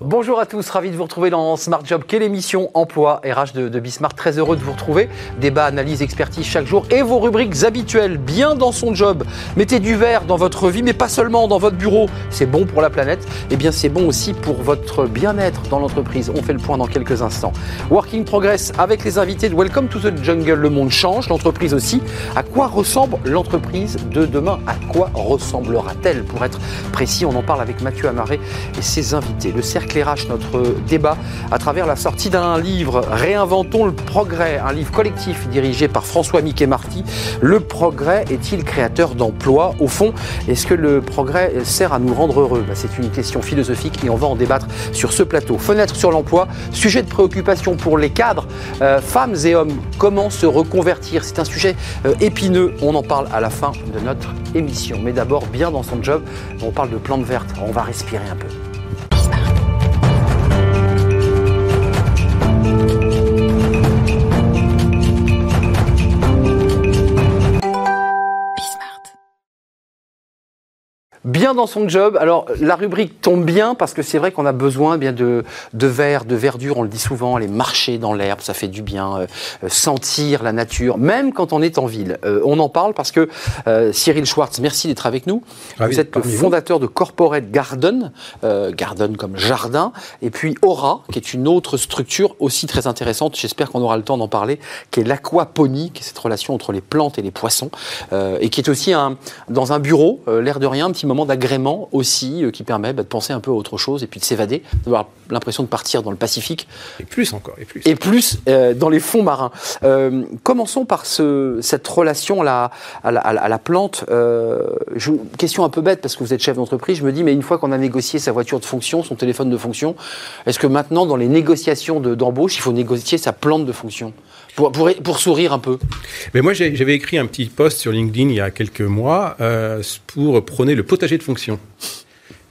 Bonjour à tous, ravi de vous retrouver dans Smart Job. Quelle émission emploi RH de, de Bismart Très heureux de vous retrouver. Débat, analyse, expertise chaque jour et vos rubriques habituelles, bien dans son job. Mettez du verre dans votre vie, mais pas seulement dans votre bureau. C'est bon pour la planète, et eh bien c'est bon aussi pour votre bien-être dans l'entreprise. On fait le point dans quelques instants. Working Progress avec les invités de Welcome to the Jungle. Le monde change, l'entreprise aussi. À quoi ressemble l'entreprise de demain? À quoi ressemblera-t-elle? Pour être précis, on en parle avec Mathieu Amaré et ses invités. Éclairage notre débat à travers la sortie d'un livre Réinventons le progrès, un livre collectif dirigé par François Mickey Marty. Le progrès est-il créateur d'emplois Au fond, est-ce que le progrès sert à nous rendre heureux? Bah, C'est une question philosophique et on va en débattre sur ce plateau. Fenêtre sur l'emploi, sujet de préoccupation pour les cadres, euh, femmes et hommes, comment se reconvertir? C'est un sujet euh, épineux, on en parle à la fin de notre émission. Mais d'abord, bien dans son job, on parle de plantes vertes, on va respirer un peu. Bien dans son job. Alors la rubrique tombe bien parce que c'est vrai qu'on a besoin bien de, de verre, de verdure. On le dit souvent, aller marcher dans l'herbe, ça fait du bien. Euh, euh, sentir la nature, même quand on est en ville. Euh, on en parle parce que Cyril Schwartz, merci d'être avec nous. vous êtes le fondateur de Corporate Garden, Garden comme jardin, et puis Aura, qui est une autre structure aussi très intéressante. J'espère qu'on aura le temps d'en parler, qui est l'aquaponie, qui est cette relation entre les plantes et les poissons, et qui est aussi un, dans un bureau, l'air de rien, un petit moment d'agrément aussi euh, qui permet bah, de penser un peu à autre chose et puis de s'évader, d'avoir l'impression de partir dans le Pacifique. Et plus encore, et plus. Et plus euh, dans les fonds marins. Euh, commençons par ce, cette relation à la, à la, à la plante. Je, question un peu bête parce que vous êtes chef d'entreprise, je me dis, mais une fois qu'on a négocié sa voiture de fonction, son téléphone de fonction, est-ce que maintenant, dans les négociations d'embauche, il faut négocier sa plante de fonction? Pour, pour, sourire un peu Mais moi, j'avais écrit un petit post sur LinkedIn il y a quelques mois euh, pour prôner le potager de fonction.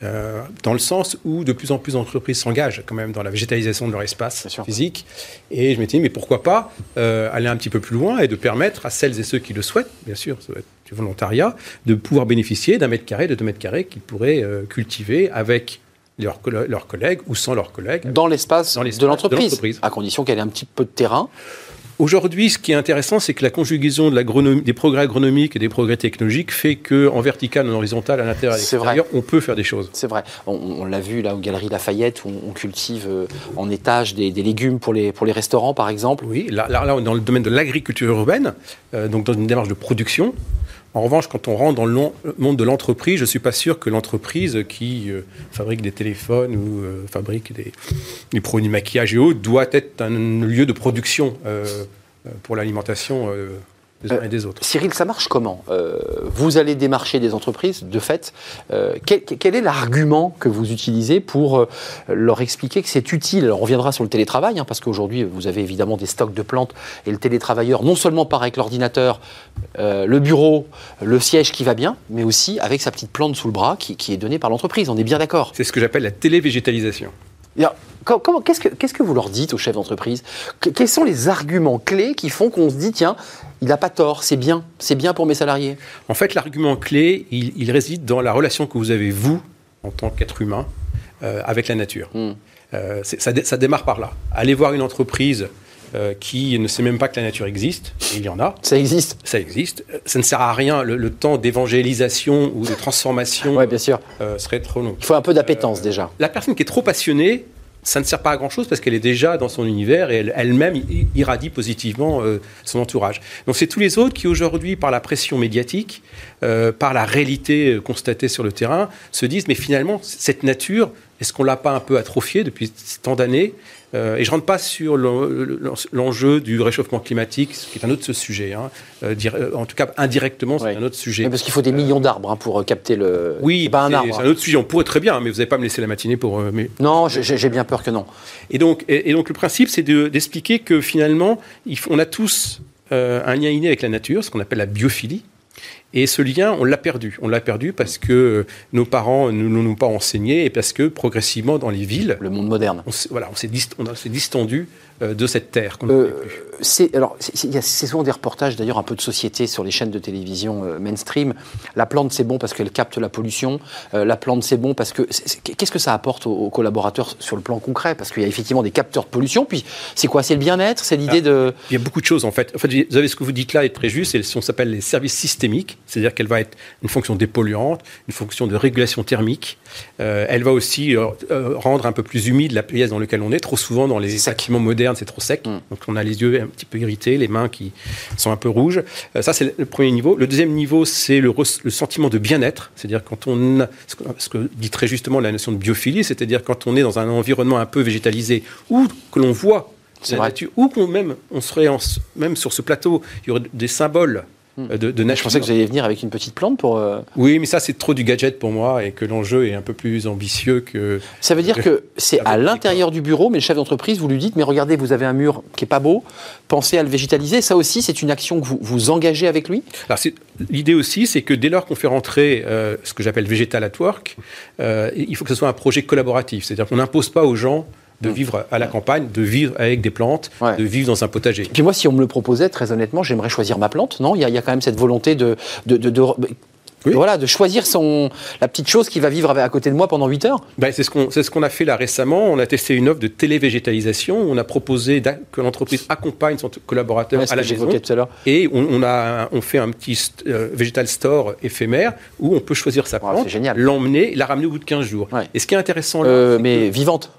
Euh, dans le sens où de plus en plus d'entreprises s'engagent quand même dans la végétalisation de leur espace physique. Et je m'étais dit, mais pourquoi pas euh, aller un petit peu plus loin et de permettre à celles et ceux qui le souhaitent, bien sûr, ça va être du volontariat, de pouvoir bénéficier d'un mètre carré, de deux mètres carrés qu'ils pourraient cultiver avec leurs, leurs, collègues ou sans leurs collègues. Dans l'espace de l'entreprise, à condition qu'elle ait un petit peu de terrain. Aujourd'hui, ce qui est intéressant, c'est que la conjugaison de des progrès agronomiques et des progrès technologiques fait qu'en vertical, en horizontal, à l'intérieur et à l'extérieur, on peut faire des choses. C'est vrai. On, l'a vu là aux Galeries Lafayette, où on, cultive euh, en étage des, légumes pour les, pour les restaurants, par exemple. Oui, là, là, on est dans le domaine de l'agriculture urbaine, euh, donc dans une démarche de production. En revanche, quand on rentre dans le monde de l'entreprise, je ne suis pas sûr que l'entreprise qui euh, fabrique des téléphones ou euh, fabrique des, produits de maquillage et autres doit être un lieu de production euh, pour l'alimentation des uns et des autres. Cyril, ça marche comment? Vous allez démarcher des entreprises, de fait. Quel, est l'argument que vous utilisez pour leur expliquer que c'est utile? Alors, on reviendra sur le télétravail, hein, parce qu'aujourd'hui, vous avez évidemment des stocks de plantes et le télétravailleur, non seulement part avec l'ordinateur, euh, le bureau, le siège qui va bien, mais aussi avec sa petite plante sous le bras qui, est donnée par l'entreprise. On est bien d'accord? C'est ce que j'appelle la télévégétalisation. Qu'est-ce que, qu'est-ce que vous leur dites aux chefs d'entreprise? Quels sont les arguments clés qui font qu'on se dit, tiens, il n'a pas tort, c'est bien, c'est bien pour mes salariés? En fait, l'argument clé, il, réside dans la relation que vous avez, vous, en tant qu'être humain, euh, avec la nature. Hmm. Euh, ça, ça, démarre par là. Allez voir une entreprise euh, qui ne sait même pas que la nature existe. il y en a. Ça existe. Ça existe. Ça ne sert à rien. Le, temps d'évangélisation ou de transformation ouais, bien sûr. Euh, serait trop long. Il faut un peu d'appétence euh, déjà. La personne qui est trop passionnée, ça ne sert pas à grand chose parce qu'elle est déjà dans son univers et elle-même irradie positivement son entourage. Donc c'est tous les autres qui aujourd'hui, par la pression médiatique, par la réalité constatée sur le terrain, se disent mais finalement cette nature, est-ce qu'on l'a pas un peu atrophiée depuis tant d'années? Euh, et je ne rentre pas sur l'enjeu du réchauffement climatique, qui est un autre sujet. Hein. Euh, euh, en tout cas, indirectement, c'est un autre sujet. parce qu'il faut des millions d'arbres hein, pour capter le. Oui, c'est un, un, autre sujet. On pourrait très bien, mais vous n'allez pas me laisser la matinée pour. Mais... Non, j'ai bien peur que non. Et donc, et, donc le principe, c'est d'expliquer que finalement, on a tous un lien inné avec la nature, ce qu'on appelle la biophilie. Et ce lien, on l'a perdu. On l'a perdu parce que nos parents ne nous ont pas enseigné et parce que progressivement dans les villes, le monde moderne, on voilà, on s'est distendu de cette terre. Euh, c'est alors souvent des reportages d'ailleurs un peu de société sur les chaînes de télévision euh, mainstream. La plante c'est bon parce qu'elle capte la pollution. la plante c'est bon parce que qu'est-ce que ça apporte aux, collaborateurs sur le plan concret? Parce qu'il y a effectivement des capteurs de pollution. Puis c'est quoi? C'est le bien-être? C'est l'idée ah, de Il y a beaucoup de choses en fait. En fait, vous avez ce que vous dites là est très juste. C'est on s'appelle les services systémiques, c'est-à-dire qu'elle va être une fonction dépolluante, une fonction de régulation thermique. elle va aussi rendre un peu plus humide la pièce dans laquelle on est. Trop souvent dans les bâtiments modernes c'est trop sec. Mm. Donc on a les yeux un petit peu irrités, les mains qui sont un peu rouges. Euh, ça, c'est le premier niveau. Le deuxième niveau, c'est le, sentiment de bien-être. C'est-à-dire quand on a, ce que dit très justement la notion de biophilie, c'est-à-dire quand on est dans un environnement un peu végétalisé ou que l'on voit la nature, ou qu'on même, on serait même sur ce plateau, il y aurait des symboles Hmm. Euh, de, Je pensais que vous alliez venir avec une petite plante pour. Euh, oui, mais ça, c'est trop du gadget pour moi et que l'enjeu est un peu plus ambitieux que. Ça veut dire que c'est à l'intérieur du bureau, mais le chef d'entreprise, vous lui dites mais regardez, vous avez un mur qui est pas beau, pensez à le végétaliser. Ça aussi, c'est une action que vous vous engagez avec lui? L'idée aussi, c'est que dès lors qu'on fait rentrer euh, ce que j'appelle Vegetal at Work, il faut que ce soit un projet collaboratif. C'est-à-dire qu'on n'impose pas aux gens de mm. vivre à la campagne, de vivre avec des plantes, de vivre dans un potager. Puis moi, si on me le proposait, très honnêtement, j'aimerais choisir ma plante, non? Il y, a, quand même cette volonté de, de, Voilà, de choisir son, la petite chose qui va vivre à côté de moi pendant 8 heures. Ben, c'est ce qu'on ce qu'on a fait là récemment. On a testé une offre de télévégétalisation. On a proposé que l'entreprise accompagne son collaborateur à la maison. Tout à et on, a, on fait un petit euh, Vegetal Store éphémère où on peut choisir sa plante, l'emmener, la ramener au bout de 15 jours. Et ce qui est intéressant là, euh, mais vivante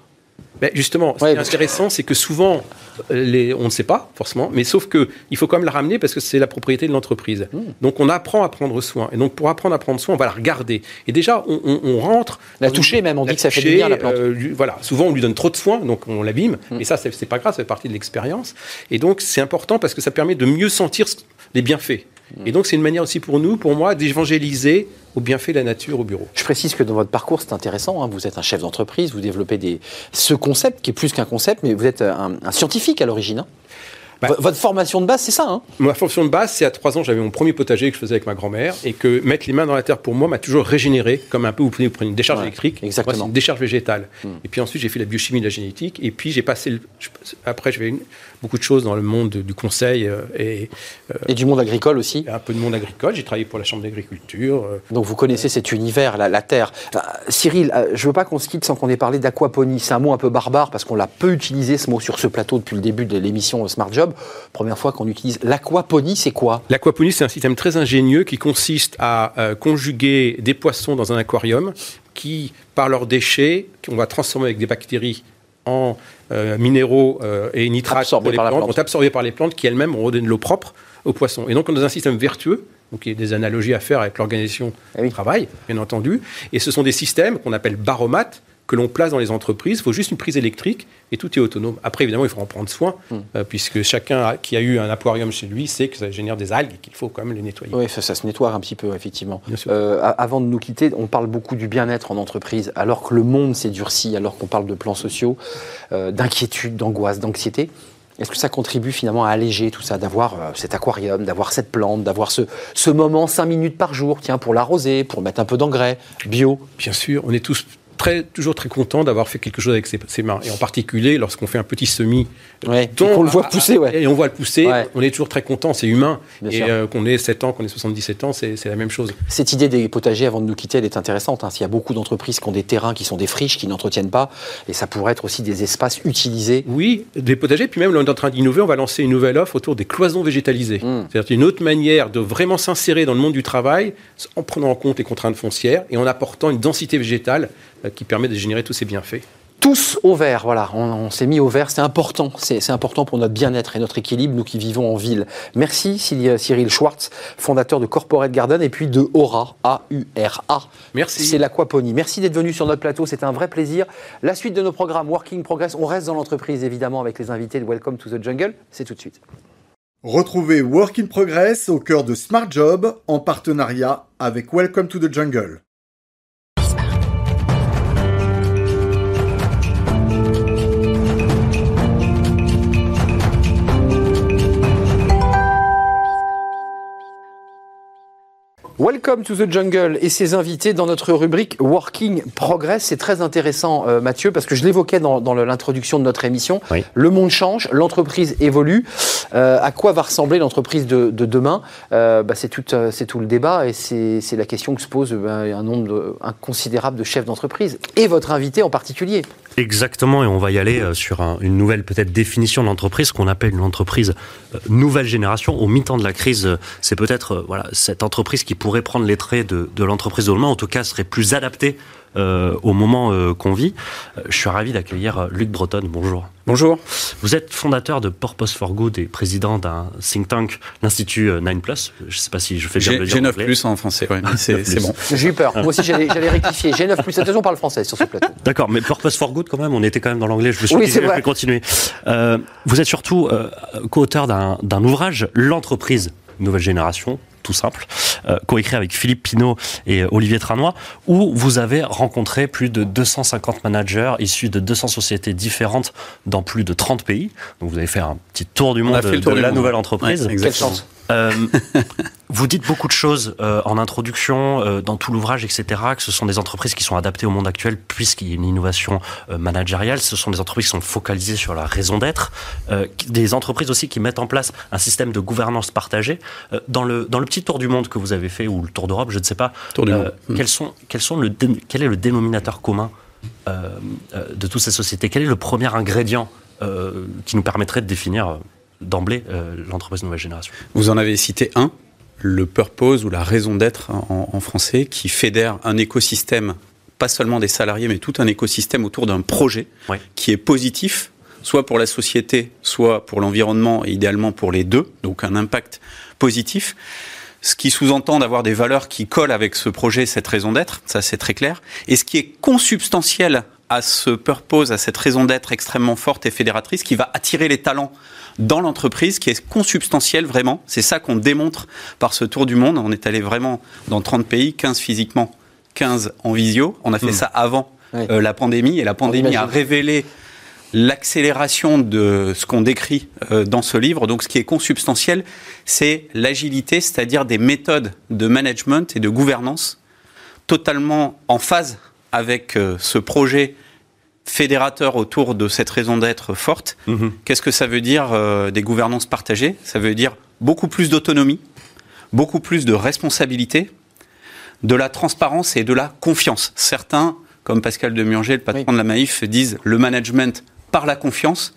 ben justement, ce qui est intéressant, c'est que souvent, les, on ne sait pas forcément, mais sauf que il faut quand même la ramener parce que c'est la propriété de l'entreprise. Hmm. Donc on apprend à prendre soin. Et donc pour apprendre à prendre soin, on va la regarder. Et déjà, on, rentre. La toucher même, on dit que ça fait du bien la plante. Euh, voilà, souvent on lui donne trop de soin, donc on l'abîme. Hmm. Et ça, c'est pas grave, ça fait partie de l'expérience. Et donc c'est important parce que ça permet de mieux sentir les bienfaits. Et donc, c'est une manière aussi pour nous, pour moi, d'évangéliser au bienfait de la nature au bureau. Je précise que dans votre parcours, c'est intéressant. Hein. vous êtes un chef d'entreprise, vous développez des... ce concept qui est plus qu'un concept, mais vous êtes un, scientifique à l'origine. Hein. Bah, votre formation de base, c'est ça hein? Ma formation de base, c'est à trois ans, j'avais mon premier potager que je faisais avec ma grand-mère et que mettre les mains dans la terre pour moi m'a toujours régénéré, comme un peu vous prenez, une décharge électrique. Exactement. Moi, une décharge végétale. Hmm. Et puis ensuite, j'ai fait la biochimie de la génétique et puis j'ai passé. Le, après, j'avais beaucoup de choses dans le monde du conseil euh, et. Euh, et du monde agricole aussi Un peu de monde agricole. J'ai travaillé pour la Chambre d'agriculture. Euh. Donc vous connaissez cet univers, la, terre. Cyril, je ne veux pas qu'on se quitte sans qu'on ait parlé d'aquaponie. C'est un mot un peu barbare parce qu'on l'a peu utilisé ce mot sur ce plateau depuis le début de l'émission Smart Job. Première fois qu'on utilise. L'aquaponie, c'est quoi L'aquaponie, c'est un système très ingénieux qui consiste à conjuguer des poissons dans un aquarium qui, par leurs déchets, qu'on va transformer avec des bactéries en euh, minéraux euh, et nitrates les plantes, sont absorbés par les plantes qui elles-mêmes redonnent de l'eau propre aux poissons. Et donc on a un système vertueux, donc il y a des analogies à faire avec l'organisation eh du travail, bien entendu. Et ce sont des systèmes qu'on appelle baromates, que l'on place dans les entreprises. Il faut juste une prise électrique et tout est autonome. Après, évidemment, il faut en prendre soin, hmm. euh, puisque chacun qui a eu un aquarium chez lui sait que ça génère des algues et qu'il faut quand même les nettoyer. Oui, ça, se nettoie un petit peu, effectivement. Euh, avant de nous quitter, on parle beaucoup du bien-être en entreprise, alors que le monde s'est durci, alors qu'on parle de plans sociaux, euh, d'inquiétude, d'angoisse, d'anxiété. Est-ce que ça contribue finalement à alléger tout ça, d'avoir cet aquarium, d'avoir cette plante, d'avoir ce, ce moment 5 minutes par jour, tiens, pour l'arroser, pour mettre un peu d'engrais bio? Bien sûr, on est tous très, toujours très content d'avoir fait quelque chose avec ses, mains. Et en particulier, lorsqu'on fait un petit semis, ouais, on le voit pousser, ouais. et on voit le pousser, on est toujours très content, c'est humain. et euh, qu'on ait 7 ans, qu'on ait 77 ans, c'est la même chose. Cette idée des potagers, avant de nous quitter, elle est intéressante. Hein. S'il y a beaucoup d'entreprises qui ont des terrains qui sont des friches, qui n'entretiennent pas, et ça pourrait être aussi des espaces utilisés. Oui, des potagers, puis même là, on est en train d'innover, on va lancer une nouvelle offre autour des cloisons végétalisées. Hmm. C'est-à-dire une autre manière de vraiment s'insérer dans le monde du travail en prenant en compte les contraintes foncières et en apportant une densité végétale euh, qui permet de générer tous ces bienfaits tous au vert, voilà, on, s'est mis au vert, c'est important, c'est important pour notre bien-être et notre équilibre, nous qui vivons en ville. Merci Cyril Schwartz, fondateur de Corporate Garden et puis de Aura, A-U-R-A. Merci. C'est l'aquaponie. Merci d'être venu sur notre plateau, c'était un vrai plaisir. La suite de nos programmes Working Progress, on reste dans l'entreprise évidemment avec les invités de Welcome to the Jungle, c'est tout de suite. Retrouvez Working Progress au cœur de Smart Job en partenariat avec Welcome to the Jungle. Welcome to the Jungle et ses invités dans notre rubrique Working Progress. C'est très intéressant, euh, Mathieu, parce que je l'évoquais dans, dans l'introduction de notre émission. Oui. Le monde change, l'entreprise évolue. Euh, à quoi va ressembler l'entreprise de, de demain? Euh, bah, C'est tout, le débat et c'est la question que se pose un nombre de- inconsidérable de chefs d'entreprise et votre invité en particulier. Exactement, et on va y aller euh, sur un- une nouvelle peut-être définition de l'entreprise qu'on appelle une entreprise euh, nouvelle génération. Au mi-temps de la crise, euh, c'est peut-être voilà cette entreprise qui pourrait prendre les traits de, l'entreprise de demain, en tout cas serait plus adaptée au moment euh, qu'on vit. Euh, je suis ravi d'accueillir euh, Luc Breton. Bonjour. Bonjour. Vous êtes fondateur de Purpose for Good et président d'un think tank, l'Institut euh, 9 Plus. Je ne sais pas si je fais bien le dire j'ai en 9 anglais. plus en français, ouais, mais c'est 9 c'est bon. J'ai eu peur. Moi aussi, j'allais j'allais rectifier. J'ai 9 plus. Attention, on parle français sur ce plateau. D'accord, mais Purpose for Good quand même, on était quand même dans l'anglais, je me suis Oui, dit c'est je vrai. vais continuer. Euh, vous êtes surtout euh, co-auteur d'un d'un ouvrage, L'entreprise nouvelle génération, tout simple, euh, coécrit avec Philippe Pinault et euh, Olivier Tranois, où vous avez rencontré plus de 250 managers issus de 200 sociétés différentes dans plus de 30 pays. Donc vous avez fait un petit tour du monde de, tour de du la monde. nouvelle entreprise. Ouais, Quelle chance. Euh, vous dites beaucoup de choses euh, en introduction, euh, dans tout l'ouvrage, etc., que ce sont des entreprises qui sont adaptées au monde actuel puisqu'il y a une innovation managériale. Ce sont des entreprises qui sont focalisées sur la raison d'être. Des entreprises aussi qui mettent en place un système de gouvernance partagée. Dans, le, dans le petit tour du monde que vous avez fait, ou le tour d'Europe, je ne sais pas, Tour du euh, monde. Mm. quels sont, quels sont le, dé- quel est le dénominateur commun de toutes ces sociétés? Quel est le premier ingrédient qui nous permettrait de définir d'emblée euh, l'entreprise nouvelle génération Vous en avez cité un, le purpose ou la raison d'être en, en français, qui fédère un écosystème, pas seulement des salariés, mais tout un écosystème autour d'un projet qui est positif, soit pour la société, soit pour l'environnement, et idéalement pour les deux, donc un impact positif. Ce qui sous-entend d'avoir des valeurs qui collent avec ce projet, cette raison d'être, ça c'est très clair. Et ce qui est consubstantiel à ce purpose, à cette raison d'être extrêmement forte et fédératrice, qui va attirer les talents dans l'entreprise, qui est consubstantiel vraiment. C'est ça qu'on démontre par ce tour du monde. On est allé vraiment dans 30 pays, 15 physiquement, 15 en visio. On a fait ça avant Oui. euh, la pandémie, et la pandémie a révélé l'accélération de ce qu'on décrit euh, dans ce livre. Donc, ce qui est consubstantiel, c'est l'agilité, c'est-à-dire des méthodes de management et de gouvernance totalement en phase avec euh, ce projet fédérateur autour de cette raison d'être forte. Qu'est-ce que ça veut dire euh, des gouvernances partagées? Ça veut dire beaucoup plus d'autonomie, beaucoup plus de responsabilité, de la transparence et de la confiance. Certains, comme Pascal Demurger, le patron Oui. de la Maïf, disent le management par la confiance.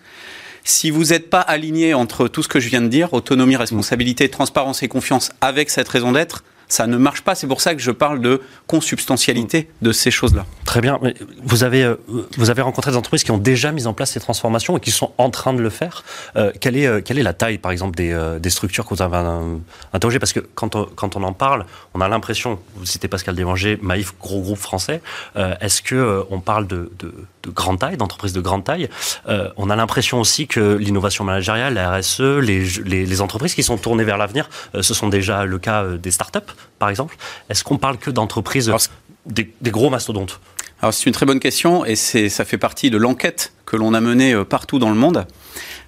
Si vous n'êtes pas aligné entre tout ce que je viens de dire, autonomie, responsabilité, transparence et confiance avec cette raison d'être, ça ne marche pas. C'est pour ça que je parle de consubstantialité de ces choses-là. Très bien. Mais Vous avez, euh, vous avez rencontré des entreprises qui ont déjà mis en place ces transformations et qui sont en train de le faire. Euh, quelle, est, euh, quelle est la taille, par exemple, des, des structures que vous avez interrogées? Parce que quand on, quand on en parle, on a l'impression, vous citez Pascal Desmanger, Maïf, gros groupe français, euh, est-ce que euh, on parle de, de, de grande taille, d'entreprises de grande taille? On a l'impression aussi que l'innovation managériale, la RSE, les, les, les entreprises qui sont tournées vers l'avenir, ce sont déjà le cas des startups, par exemple. Est-ce qu'on parle que d'entreprises, des gros mastodontes? Alors c'est une très bonne question et c'est ça fait partie de l'enquête que l'on a menée euh, partout dans le monde.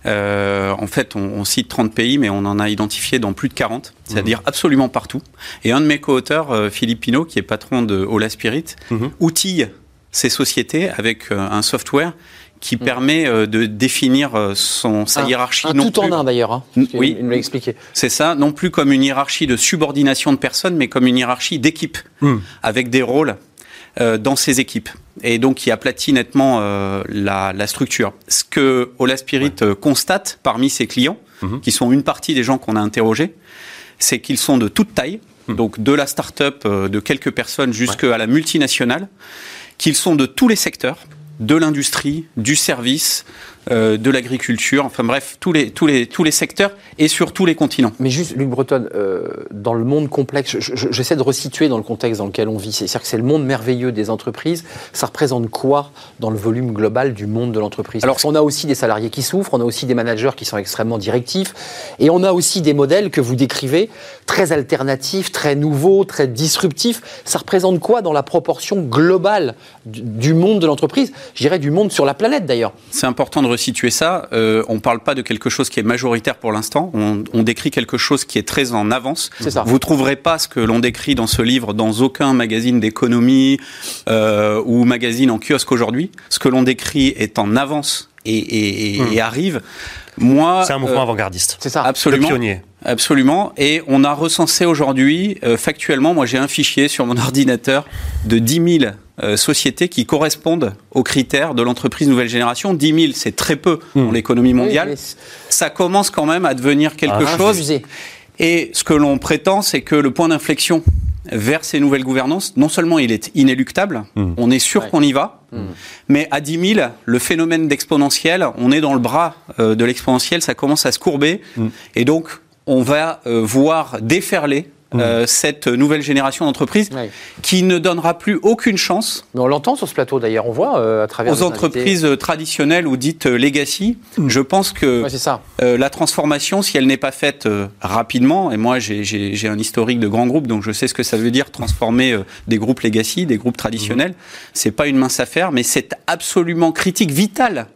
Euh, en fait, on, on cite 30 pays, mais on en a identifié dans plus de 40, c'est-à-dire absolument partout. Et un de mes co-auteurs, euh, Philippe Pinault, qui est patron de Ola Spirit, Mhm. outille ces sociétés avec euh, un software qui permet euh, de définir son, sa Un- hiérarchie. Un non tout plus- en un d'ailleurs. Hein, oui. Il me l'a expliqué. c'est ça, non plus comme une hiérarchie de subordination de personnes, mais comme une hiérarchie d'équipe, Hmm. avec des rôles dans ces équipes. Et donc, qui aplatit nettement euh, la, la structure. Ce que Ola Spirit euh, constate parmi ses clients, Mhm. qui sont une partie des gens qu'on a interrogés, c'est qu'ils sont de toute taille, Hmm. donc de la start-up euh, de quelques personnes jusqu'à la multinationale, qu'ils sont de tous les secteurs, de l'industrie, du service, euh, de l'agriculture, enfin bref, tous les, tous, les, tous les secteurs et sur tous les continents. Mais juste, Luc Breton, euh, dans le monde complexe, je- je- j'essaie de resituer dans le contexte dans lequel on vit. C'est-à-dire que c'est le monde merveilleux des entreprises. Ça représente quoi dans le volume global du monde de l'entreprise? Alors, Alors, on a aussi des salariés qui souffrent, on a aussi des managers qui sont extrêmement directifs, et on a aussi des modèles que vous décrivez très alternatifs, très nouveaux, très disruptifs. Ça représente quoi dans la proportion globale du, du monde de l'entreprise? Je dirais du monde sur la planète d'ailleurs. C'est important de resituer ça. Euh, on ne parle pas de quelque chose qui est majoritaire pour l'instant. On, on décrit quelque chose qui est très en avance. C'est ça. Vous trouverez pas ce que l'on décrit dans ce livre dans aucun magazine d'économie euh, ou magazine en kiosque aujourd'hui. Ce que l'on décrit est en avance et, et- et- et arrive. Moi, C'est un mouvement euh, avant-gardiste. C'est ça. absolument. Le pionnier. Absolument. Et on a recensé aujourd'hui, euh, factuellement, moi j'ai un fichier sur mon ordinateur de 10 000 euh, sociétés qui correspondent aux critères de l'entreprise nouvelle génération. 10 000, c'est très peu dans l'économie mondiale. Oui, Ça commence quand même à devenir quelque Ah, chose. infusé. Et ce que l'on prétend, c'est que le point d'inflexion vers ces nouvelles gouvernances, non seulement il est inéluctable, on est sûr Ouais. qu'on y va, mais à 10 000, le phénomène d'exponentiel, on est dans le bras euh, de l'exponentiel, ça commence à se courber, et donc on va euh, voir déferler euh, cette nouvelle génération d'entreprises qui ne donnera plus aucune chance Mais on l'entend sur ce plateau d'ailleurs, on voit euh, à travers aux entreprises traditionnelles ou dites euh, legacy. Je pense que. Ouais, ça. euh, la transformation, si elle n'est pas faite euh, rapidement, et moi j'ai- un historique de grands groupes, donc je sais ce que ça veut dire transformer euh, des groupes legacy, des groupes traditionnels, c'est pas une mince affaire, mais c'est absolument critique, vital.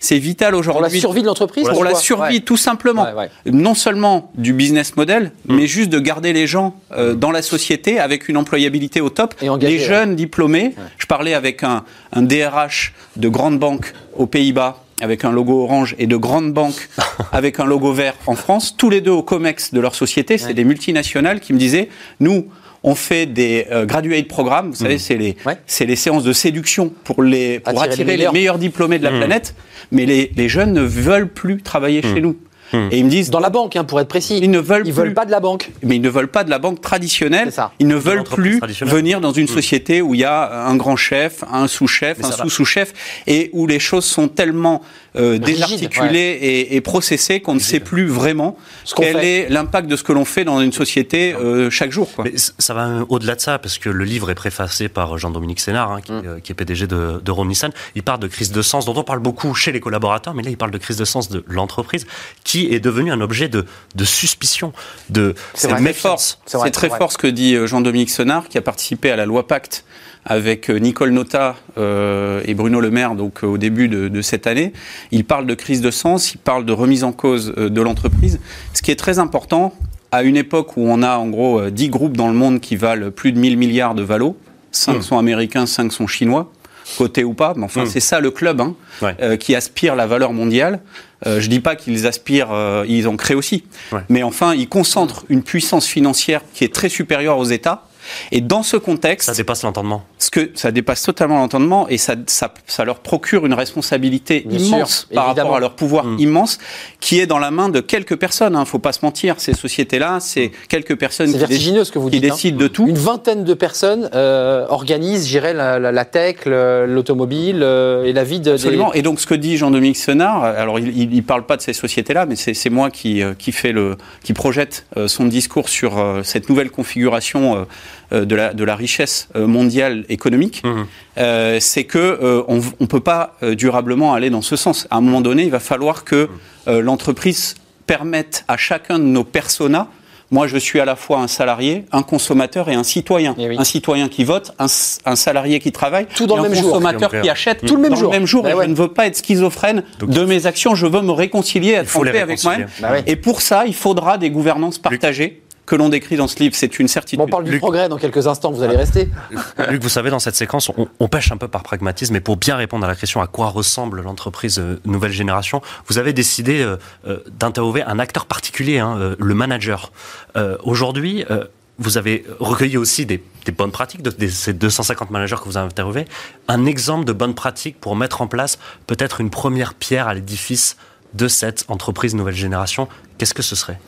C'est vital Pour la aujourd'hui survie de l'entreprise pour la survie, Ouais. tout simplement. Ouais, ouais. Non seulement du business model, mais juste de garder les gens euh, dans la société avec une employabilité au top. Et les ouais. jeunes diplômés, je parlais avec un, un DRH de grande banque aux Pays-Bas avec un logo orange et de grande banque avec un logo vert en France, tous les deux au COMEX de leur société, c'est Ouais. des multinationales qui me disaient, nous, on fait des euh, graduate programmes, vous savez, c'est les, Ouais. les séances de séduction pour, les, pour Attirer les attirer les meilleurs. meilleurs diplômés de la planète, mais les, les jeunes ne veulent plus travailler chez nous. Et ils me disent, Dans la banque, hein, pour être précis. ils ne veulent Ils plus. veulent pas de la banque. mais ils ne veulent pas de la banque traditionnelle. C'est ça. Ils ne veulent plus venir dans une société où il y a un grand chef, un sous-chef, un sous-sous-chef, et où les choses sont tellement euh, Rigide, désarticulées et, et processées qu'on ne sait plus vraiment Ce quel fait. est l'impact de ce que l'on fait dans une société euh, chaque jour. Quoi. Mais ça va au-delà de ça, parce que le livre est préfacé par Jean-Dominique Sénard, hein, qui, Mm. euh, qui est PDG de, de Renault Nissan. Il parle de crise de sens, dont on parle beaucoup chez les collaborateurs, mais là, il parle de crise de sens de l'entreprise, qui est devenue un objet de, de suspicion, de C'est de vrai. très fort. méfiance. C'est très fort ce que dit euh, Jean-Dominique Senard, qui a participé à la loi Pacte avec euh, Nicole Nota euh, et Bruno Le Maire donc, au début de, de cette année. Il parle de crise de sens, il parle de remise en cause euh, de l'entreprise. Ce qui est très important, à une époque où on a en gros euh, 10 groupes dans le monde qui valent plus de 1000 milliards de valos, 5 sont américains, 5 sont chinois, côté ou pas, mais enfin c'est ça le club hein, Ouais. euh, qui aspire la valeur mondiale. Euh, je dis pas qu'ils aspirent, euh, ils en créent aussi, Ouais. mais enfin ils concentrent une puissance financière qui est très supérieure aux États. Et dans ce contexte, Ça dépasse l'entendement. ce que ça dépasse totalement l'entendement et ça, ça, ça leur procure une responsabilité Bien immense sûr, par évidemment. rapport à leur pouvoir immense qui est dans la main de quelques personnes. Hein, faut pas se mentir, ces sociétés-là, c'est quelques personnes C'est qui, vertigineux ce que vous qui dites. hein. décident de tout. Une vingtaine de personnes euh, organisent, je dirais, la, la- la tech, le- l'automobile euh, et la vie de, des- Absolument. Et donc, ce que dit Jean-Dominique Senard, alors il ne parle pas de ces sociétés-là, mais c'est moi qui, euh, qui, fait le, qui projette euh, son discours sur euh, cette nouvelle configuration de, la, de la richesse euh, mondiale économique. Mhm. Euh, c'est que euh, on ne peut pas euh, durablement aller dans ce sens. À un moment donné, il va falloir que euh, l'entreprise permette à chacun de nos personas moi, je suis à la fois un salarié, un consommateur et un citoyen. Eh oui. Un citoyen qui vote, un, salarié qui travaille, Tout dans et le un même jour. consommateur qui achète Tout le même dans jour. le même jour. Bah ouais. Je ne veux pas être schizophrène Donc, de mes actions. Je veux me réconcilier, être en paix avec moi-même. Bah ouais. Et pour ça, il faudra des gouvernances partagées que l'on décrit dans ce livre. C'est une certitude. On parle du Luc- progrès dans quelques instants, vous allez rester. Luc, vous savez, dans cette séquence, on, on pêche un peu par pragmatisme, mais pour bien répondre à la question à quoi ressemble l'entreprise euh, nouvelle génération, vous avez décidé euh, euh, d'interroger un acteur particulier, hein, euh, le manager. Euh, Aujourd'hui, euh, vous avez recueilli aussi des, des bonnes pratiques de, de ces 250 managers que vous avez interviewés. Un exemple de bonne pratique pour mettre en place peut-être une première pierre à l'édifice de cette entreprise nouvelle génération, qu'est-ce que ce serait?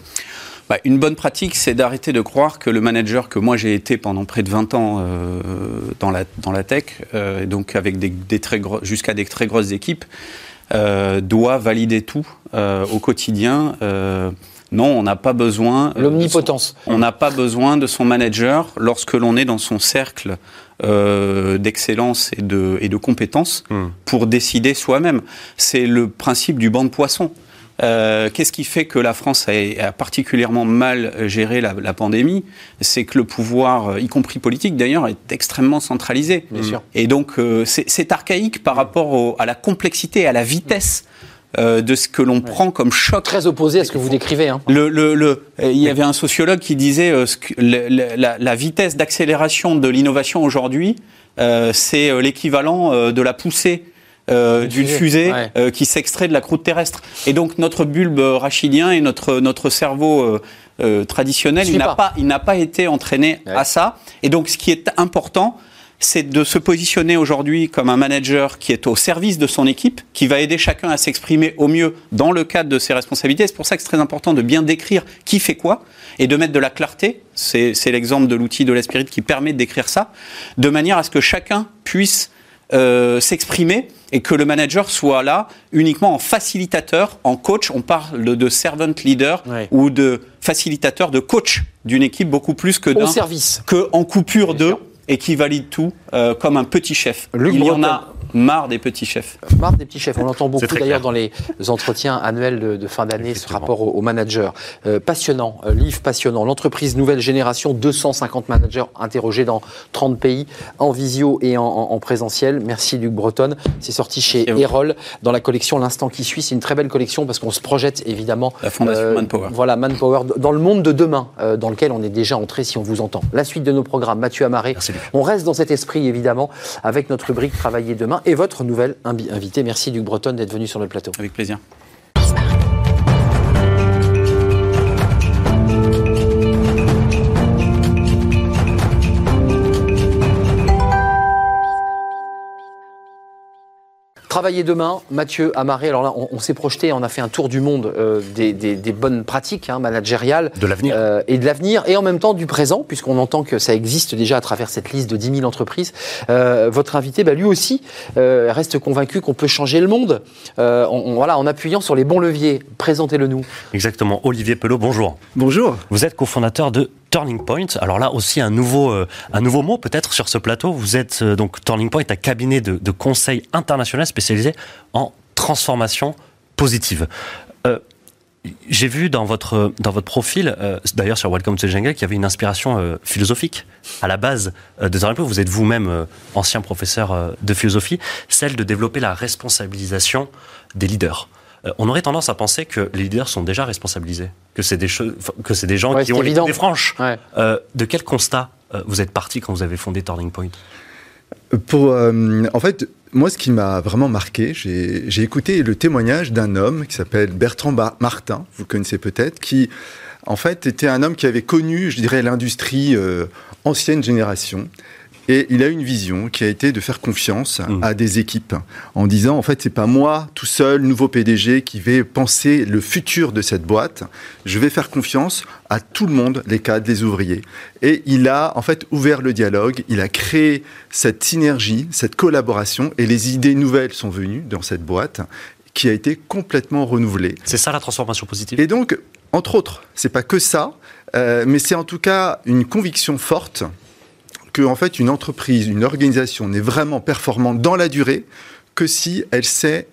Bah, une bonne pratique, c'est d'arrêter de croire que le manager que moi j'ai été pendant près de 20 ans euh, dans, la, dans la tech, euh, et donc avec des, des très gros- jusqu'à des très grosses équipes, euh, doit valider tout euh, au quotidien. Euh, non, on n'a pas besoin. L'omnipotence. On n'a pas besoin de son manager lorsque l'on est dans son cercle euh, d'excellence et de, et de compétences Hmm. pour décider soi-même. C'est le principe du banc de poissons. Euh, Qu'est-ce qui fait que la France a, a particulièrement mal géré la, la pandémie? C'est que le pouvoir, euh, y compris politique d'ailleurs, est extrêmement centralisé. Bien sûr. Et donc, euh, c'est c'est archaïque par rapport au- à la complexité, à la vitesse euh, de ce que l'on prend comme choc. Très opposé à ce que vous décrivez. Hein. Le, le, le, il y avait un sociologue qui disait euh, ce que, le, la, la, vitesse d'accélération de l'innovation aujourd'hui, euh, c'est euh, l'équivalent euh, de la poussée euh, d'une fusée, ouais. euh, qui s'extrait de la croûte terrestre. Et donc notre bulbe rachidien et notre, notre cerveau euh, euh, traditionnel, il n'a pas. pas. pas été entraîné ouais. à ça. Et donc ce qui est important, c'est de se positionner aujourd'hui comme un manager qui est au service de son équipe, qui va aider chacun à s'exprimer au mieux dans le cadre de ses responsabilités. C'est pour ça que c'est très important de bien décrire qui fait quoi et de mettre de la clarté. C'est l'exemple de l'outil de l'Espirit qui permet de décrire ça, de manière à ce que chacun puisse euh, s'exprimer et que le manager soit là uniquement en facilitateur, en coach. On parle de, servant leader ou de facilitateur, de coach d'une équipe beaucoup plus que d'un service, que en coupure de et qui valide tout euh, comme un petit chef. Luc Il y en a marre des petits chefs. Marre des petits chefs. On l'entend beaucoup d'ailleurs dans les entretiens annuels de, de fin d'année, ce rapport au, au manager. Euh, passionnant, euh, livre passionnant. L'entreprise nouvelle génération, 250 managers interrogés dans 30 pays, en visio et en, en, en présentiel. Merci Luc Breton. C'est sorti chez Erol dans la collection L'instant qui suit. C'est une très belle collection parce qu'on se projette évidemment. La fondation euh, Manpower. Voilà, Manpower, dans le monde de demain, euh, dans lequel on est déjà entré si on vous entend. La suite de nos programmes, Mathieu Amaré. On reste dans cet esprit évidemment avec notre rubrique Travailler demain et votre nouvelle invité. Merci Luc Breton d'être venu sur le plateau. Avec plaisir. Travailler demain, Mathieu Amaré. Alors là, on, on s'est projeté, on a fait un tour du monde euh, des, des, des, bonnes pratiques hein, managériales. De l'avenir. Euh, et de l'avenir, et en même temps du présent, puisqu'on entend que ça existe déjà à travers cette liste de 10 000 entreprises. Euh, votre invité, bah, lui aussi, euh, reste convaincu qu'on peut changer le monde euh, on, on, voilà, en appuyant sur les bons leviers. Présentez-le nous. Exactement. Olivier Pelot, bonjour. Bonjour. Vous êtes cofondateur de Turning Point. Alors là aussi un nouveau, euh, un nouveau mot peut-être sur ce plateau. Vous êtes euh, donc Turning Point, un cabinet de, de conseil international spécialisé en transformation positive. Euh, j'ai vu dans votre, dans votre profil, d'ailleurs sur Welcome to the Jungle, qu'il y avait une inspiration philosophique à la base de Turning Point. Vous êtes vous-même ancien professeur de philosophie, celle de développer la responsabilisation des leaders on aurait tendance à penser que les leaders sont déjà responsabilisés, que c'est des, que c'est des gens ouais, qui ont évident. les franches. Ouais. Euh, de quel constat euh, vous êtes parti quand vous avez fondé Turning Point? Pour, euh, En fait, moi, ce qui m'a vraiment marqué, j'ai écouté le témoignage d'un homme qui s'appelle Bertrand Martin, vous le connaissez peut-être, qui, en fait, était un homme qui avait connu, je dirais, l'industrie euh, ancienne génération et il a une vision qui a été de faire confiance mmh. à des équipes en disant en fait c'est pas moi tout seul nouveau PDG qui vais penser le futur de cette boîte. Je vais faire confiance à tout le monde, les cadres, les ouvriers. Et il a en fait ouvert le dialogue. Il a créé cette synergie, cette collaboration et les idées nouvelles sont venues dans cette boîte qui a été complètement renouvelée. C'est ça la transformation positive. Et donc entre autres, c'est pas que ça, euh, mais c'est en tout cas une conviction forte que en fait une entreprise, une organisation n'est vraiment performante dans la durée que si elle sait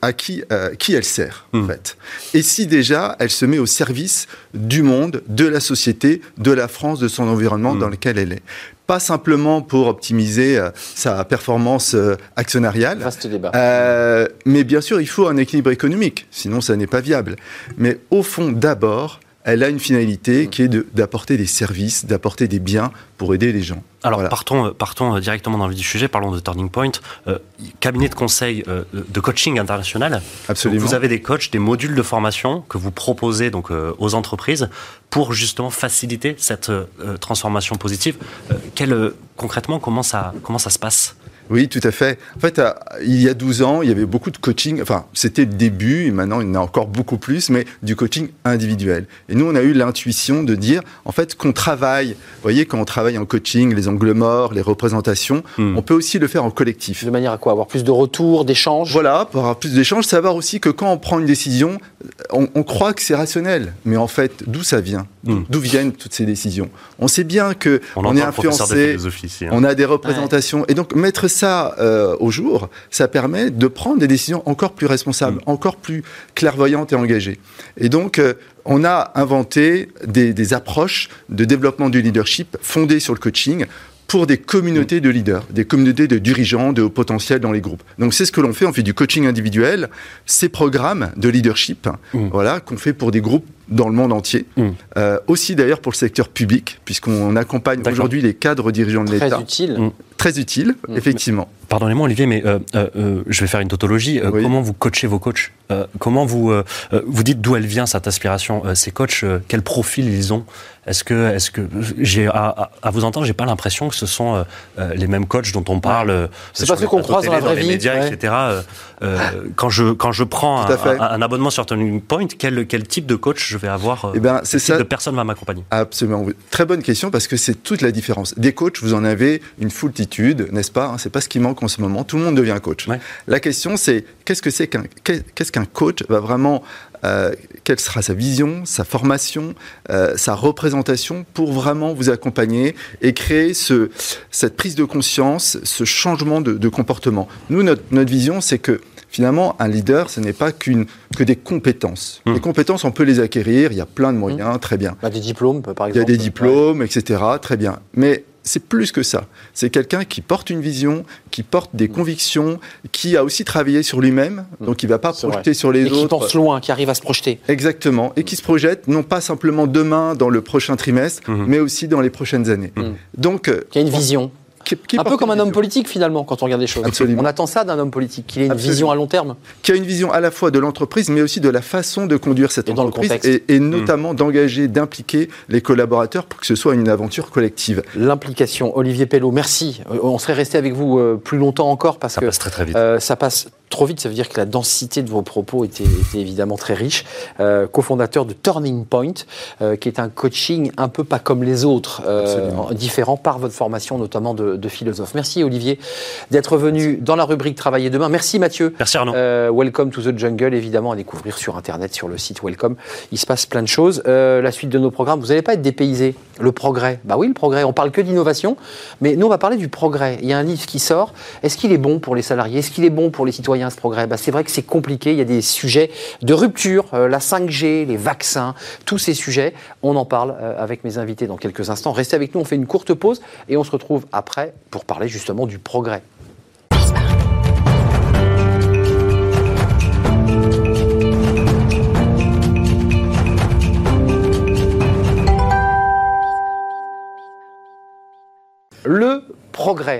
à qui, euh, qui elle sert, mmh. en fait. Et si déjà elle se met au service du monde, de la société, de la France, de son environnement mmh. dans lequel elle est. Pas simplement pour optimiser euh, sa performance euh, actionnariale. Vaste débat. Euh, mais bien sûr, il faut un équilibre économique, sinon ça n'est pas viable. Mais au fond, d'abord, elle a une finalité qui est d'apporter des services, d'apporter des biens pour aider les gens. Alors voilà. partons, partons directement dans le vif du sujet, parlons de Turning Point, euh, cabinet de conseil euh, de coaching international. Absolument. Donc vous avez des coachs, des modules de formation que vous proposez donc euh, aux entreprises pour justement faciliter cette transformation positive. Quel, concrètement, comment ça, comment ça se passe? Oui, tout à fait. En fait, il y a 12 ans, il y avait beaucoup de coaching. Enfin, c'était le début, et maintenant, il y en a encore beaucoup plus, mais du coaching individuel. Et nous, on a eu l'intuition de dire, en fait, qu'on travaille. Vous voyez, quand on travaille en coaching, les angles morts, les représentations, hmm. on peut aussi le faire en collectif. De manière à quoi? Avoir plus de retours, d'échanges? Voilà, pour avoir plus d'échanges. Savoir aussi que quand on prend une décision, on, on croit que c'est rationnel. Mais en fait, d'où ça vient hmm. D'où viennent toutes ces décisions On sait bien que on, on est influencé, hein. on a des représentations. Ouais. Et donc, mettre ça euh, au jour, ça permet de prendre des décisions encore plus responsables, mmh. encore plus clairvoyantes et engagées. Et donc, euh, on a inventé des, des, approches de développement du leadership fondées sur le coaching pour des communautés de leaders, des communautés de dirigeants, de haut potentiel dans les groupes. Donc c'est ce que l'on fait, on fait du coaching individuel, ces programmes de leadership, Mm. voilà, qu'on fait pour des groupes dans le monde entier, Mm. Euh, aussi d'ailleurs pour le secteur public, puisqu'on accompagne aujourd'hui les cadres dirigeants de Très l'État. utile. Mm. Très utile, Mm. effectivement. Pardonnez-moi Olivier, mais euh, euh, je vais faire une tautologie. Euh, Oui. Comment vous coachez vos coachs? Euh, Comment vous vous dites d'où elle vient cette aspiration Euh, Ces coachs, euh, quel profil ils ont? Est-ce que est-ce que j'ai à, vous entendre, j'ai pas l'impression que ce sont les mêmes coachs dont on parle. C'est pas ceux qu'on croise dans la vraie les vie, médias, ouais. etc. Quand je quand je prends un abonnement sur Turning Point, quel quel type de coach je vais avoir euh, Eh ben, c'est quel type ça. de personne va m'accompagner Absolument. oui. Très bonne question parce que c'est toute la différence. Des coachs, vous en avez une foultitude, n'est-ce pas C'est pas ce qui manque en ce moment. Tout le monde devient coach. Ouais. La question, c'est qu'est-ce que c'est qu'un qu'est- qu'est-ce qu'un coach va vraiment euh, quelle sera sa vision, sa formation, euh, sa représentation pour vraiment vous accompagner et créer ce, cette prise de conscience, ce changement de, de comportement? Nous, notre, notre vision, c'est que finalement, un leader, ce n'est pas qu'une que des compétences. Mmh. Les compétences, on peut les acquérir, il y a plein de moyens, très bien. Bah, des diplômes, par Il y a exemple. des diplômes, etc. Très bien. Mais c'est plus que ça. C'est quelqu'un qui porte une vision, qui porte des convictions, qui a aussi travaillé sur lui-même, donc il ne va pas projeter sur les Et qui autres. pense loin, qui arrive à se projeter. Exactement. Et qui se projette non pas simplement demain dans le prochain trimestre, mais aussi dans les prochaines années. Donc, euh, Qui a une vision. Qui, qui un peu comme un homme politique finalement, quand on regarde les choses. Absolument. On attend ça d'un homme politique, qu'il ait une Absolument. vision à long terme. qui a une vision à la fois de l'entreprise, mais aussi de la façon de conduire cette Et dans le entreprise, contexte. et, et notamment d'engager, d'impliquer les collaborateurs pour que ce soit une aventure collective. L'implication. Olivier Pello, merci. Euh, On serait resté avec vous euh, plus longtemps encore parce Ça que passe très très vite. Euh, ça passe trop vite, ça veut dire que la densité de vos propos était, était évidemment très riche. Euh, cofondateur de Turning Point, euh, qui est un coaching un peu pas comme les autres, euh, différent par votre formation notamment de, de philosophe. Merci Olivier d'être venu dans la rubrique Travailler demain. Merci Mathieu. Merci Arnaud. Euh, Welcome to the Jungle, évidemment, à découvrir sur Internet, sur le site Welcome. Il se passe plein de choses. La suite de nos programmes, vous n'allez pas être dépaysé. Le progrès. Bah oui, le progrès. On parle que d'innovation, mais nous, on va parler du progrès. Il y a un livre qui sort. Est-ce qu'il est bon pour les salariés? Est-ce qu'il est bon pour les citoyens, ce progrès bah, C'est vrai que c'est compliqué. Il y a des sujets de rupture, euh, la 5G, les vaccins, tous ces sujets. On en parle euh, avec mes invités dans quelques instants. Restez avec nous, on fait une courte pause et on se retrouve après pour parler justement du progrès. Le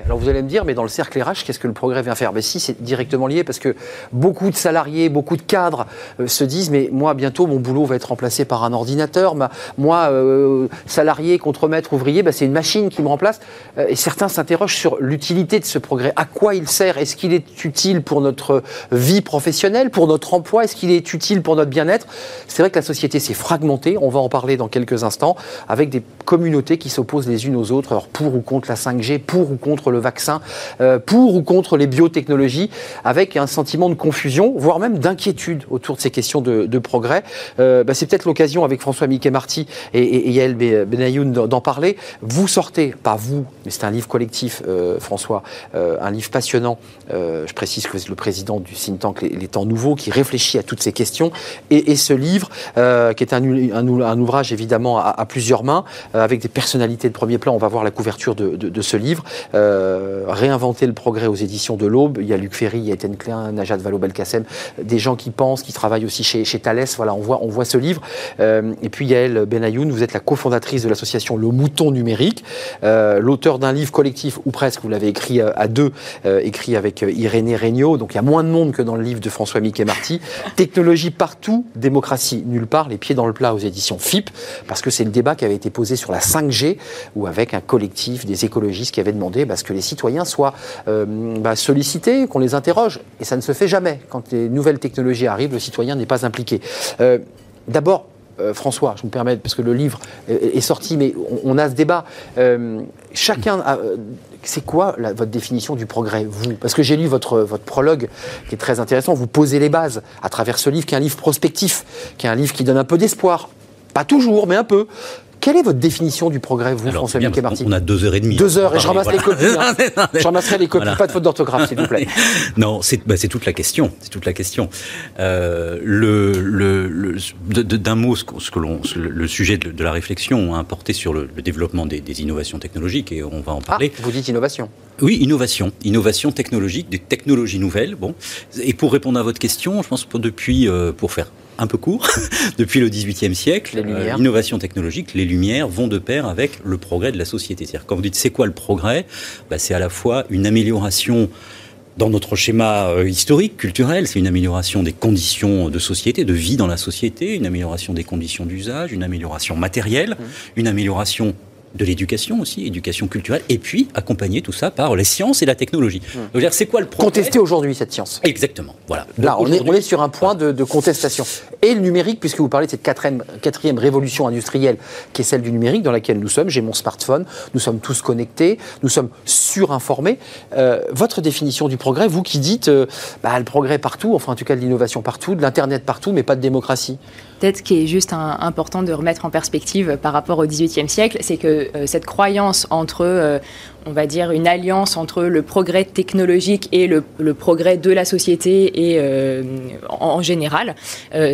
Alors vous allez me dire, mais dans le cercle RH, qu'est-ce que le progrès vient faire? Ben si, c'est directement lié parce que beaucoup de salariés, beaucoup de cadres euh, se disent, mais moi bientôt mon boulot va être remplacé par un ordinateur. Moi, euh, salarié, contremaître, ouvrier, ben, c'est une machine qui me remplace. Euh, et certains s'interrogent sur l'utilité de ce progrès. À quoi il sert? Est-ce qu'il est utile pour notre vie professionnelle, pour notre emploi? Est-ce qu'il est utile pour notre bien-être? C'est vrai que la société s'est fragmentée. On va en parler dans quelques instants avec des communautés qui s'opposent les unes aux autres, alors pour ou contre la 5G, pour ou contre le vaccin, euh, pour ou contre les biotechnologies, avec un sentiment de confusion, voire même d'inquiétude autour de ces questions de, progrès. Euh, bah, c'est peut-être l'occasion avec François Mickey Marty et, Yael Be- Benayoun d'en parler. Vous sortez, pas vous, mais c'est un livre collectif, euh, François, un livre passionnant. Je précise que vous le président du think tank Les, Les Temps Nouveaux, qui réfléchit à toutes ces questions. Et, ce livre, qui est un, ouvrage évidemment à, plusieurs mains, avec des personnalités de premier plan. On va voir la couverture de ce livre. Euh, Réinventer le progrès aux éditions de l'Aube. Il y a Luc Ferry, il y a Étienne Klein, Najat Vallaud-Belkacem, des gens qui pensent, qui travaillent aussi chez, chez Thales. Voilà, on voit, on voit ce livre. Euh, et puis Yael Benayoun, vous êtes la cofondatrice de l'association Le Mouton Numérique, euh, l'auteur d'un livre collectif, ou presque, vous l'avez écrit à deux, écrit avec Irénée Regnault. Donc il y a moins de monde que dans le livre de François Mickey Marty. Technologie partout, démocratie nulle part, les pieds dans le plat aux éditions FIP, parce que c'est le débat qui avait été posé sur la 5G, ou avec un collectif des écologistes qui avaient demandé bah, ce que les citoyens soient euh, bah, sollicités, qu'on les interroge. Et ça ne se fait jamais. Quand les nouvelles technologies arrivent, le citoyen n'est pas impliqué. Euh, D'abord, euh, François, je me permets, parce que le livre est, sorti, mais on, a ce débat. Chacun c'est quoi votre définition du progrès, vous? Parce que j'ai lu votre, votre prologue, qui est très intéressant. Vous posez les bases à travers ce livre, qui est un livre prospectif, qui est un livre qui donne un peu d'espoir. Pas toujours, mais un peu. Quelle est votre définition du progrès, vous, Alors, François Mickey Martin qu'on a deux heures et demie. Deux heures, et je Voilà. ramasse les copies. hein. Je ramasserai les copies, Voilà. pas de faute d'orthographe, s'il vous plaît. Non, c'est bah, c'est toute la question. C'est toute la question. Euh, le, d'un mot, ce que, ce que le sujet de, de la réflexion a porté sur le, le développement des, des innovations technologiques et on va en Ah, parler. vous dites innovation. Oui, innovation, innovation technologique, des technologies nouvelles. Bon, et pour répondre à votre question, je pense que depuis, euh, pour faire un peu court, depuis le XVIIIe siècle, euh, l'innovation technologique, les lumières vont de pair avec le progrès de la société. C'est-à-dire, quand vous dites c'est quoi le progrès, bah, c'est à la fois une amélioration dans notre schéma euh, historique, culturel, c'est une amélioration des conditions de société, de vie dans la société, une amélioration des conditions d'usage, une amélioration matérielle, Mmh. une amélioration de l'éducation aussi, éducation culturelle, et puis accompagner tout ça par les sciences et la technologie. Mmh. C'est quoi le progrès Contester aujourd'hui cette science. Exactement. Voilà. Là, Donc, on est, on est sur un point de, de contestation. Et le numérique, puisque vous parlez de cette quatrième, quatrième révolution industrielle qui est celle du numérique dans laquelle nous sommes, j'ai mon smartphone, nous sommes tous connectés, nous sommes surinformés. Euh, votre définition du progrès, vous qui dites euh, bah, le progrès partout, enfin en tout cas de l'innovation partout, de l'Internet partout, mais pas de démocratie. Peut-être qui est juste un- important de remettre en perspective par rapport au XVIIIe siècle, c'est que euh, cette croyance entre, euh, on va dire, une alliance entre le progrès technologique et le, le progrès de la société et euh, en, en général,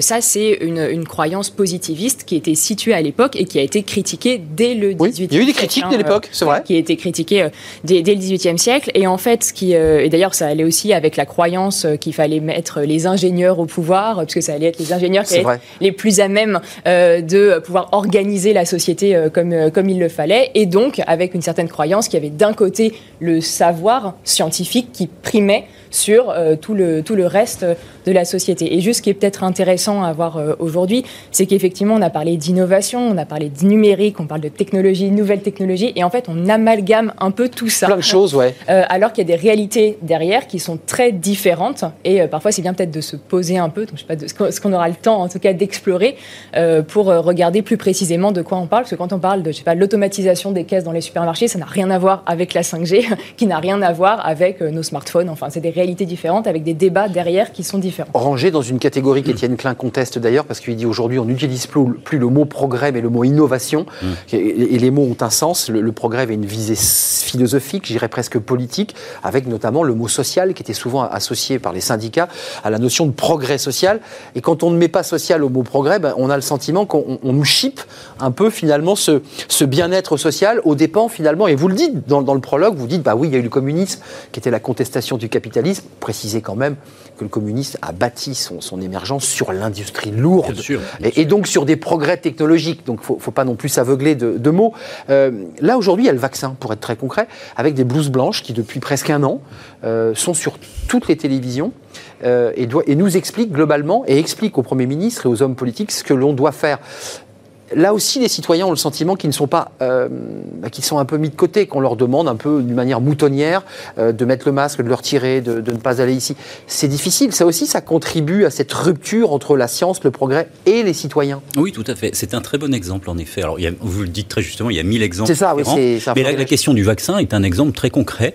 ça c'est une, une croyance positiviste qui était située à l'époque et qui a été critiquée dès le XVIIIe Oui, siècle. il y a eu des critiques hein, dès l'époque, c'est vrai. qui a été critiquée dès, dès le XVIIIe siècle. Et en fait, ce qui, et d'ailleurs, ça allait aussi avec la croyance qu'il fallait mettre les ingénieurs au pouvoir, parce que ça allait être les ingénieurs qui allaient être les plus à même euh, de pouvoir organiser la société euh, comme, euh, comme il le fallait. Et donc, avec une certaine croyance qu'il y avait d'un côté le savoir scientifique qui primait sur euh, tout, le, tout le reste de la société. Et juste ce qui est peut-être intéressant à voir euh, aujourd'hui, c'est qu'effectivement, on a parlé d'innovation, on a parlé de numérique, on parle de technologie, nouvelles technologies, et en fait, on amalgame un peu tout ça. Plein de choses, ouais. Euh, alors qu'il y a des réalités derrière qui sont très différentes. Et parfois, c'est bien peut-être de se poser un peu, donc je sais pas de ce qu'on aura le temps, en tout cas, d'explorer pour regarder plus précisément de quoi on parle. Parce que quand on parle de, je sais pas, l'automatisation des caisses dans les supermarchés, ça n'a rien à voir avec la 5G, qui n'a rien à voir avec nos smartphones. Enfin, c'est des réalités différentes avec des débats derrière qui sont différents. rangé dans une catégorie qu'Étienne Klein conteste d'ailleurs, parce qu'il dit aujourd'hui on n'utilise plus, plus le mot progrès, mais le mot innovation. Et, et les mots ont un sens. Le, le progrès avait une visée philosophique, j'irais presque politique, avec notamment le mot social qui était souvent associé par les syndicats à la notion de progrès social. Et quand on ne met pas social au mot progrès, ben, on a le sentiment qu'on on nous chipe un peu finalement ce, ce bien-être social aux dépens finalement, et vous le dites dans, dans le prologue, vous dites bah oui, il y a eu le communisme qui était la contestation du capitalisme. Précisez quand même que le communisme a bâti son, son émergence sur l'industrie lourde Bien sûr, bien et, et donc sur des progrès technologiques. Donc il ne faut pas non plus s'aveugler de, de mots. Euh, là aujourd'hui, il y a le vaccin, pour être très concret, avec des blouses blanches qui depuis presque un an euh, sont sur toutes les télévisions. euh, et, doit- et nous expliquent globalement et expliquent au Premier ministre et aux hommes politiques ce que l'on doit faire là aussi, les citoyens ont le sentiment qu'ils ne sont pas, euh, bah, qu'ils sont un peu mis de côté, qu'on leur demande un peu d'une manière moutonnière euh, de mettre le masque, de le retirer, de, de ne pas aller ici. C'est difficile. Ça aussi, ça contribue à cette rupture entre la science, le progrès et les citoyens. Oui, tout à fait. C'est un très bon exemple, en effet. Alors, il y a- vous le dites très justement, il y a mille exemples. C'est ça, oui, c'est- Mais la, la question du vaccin est un exemple très concret.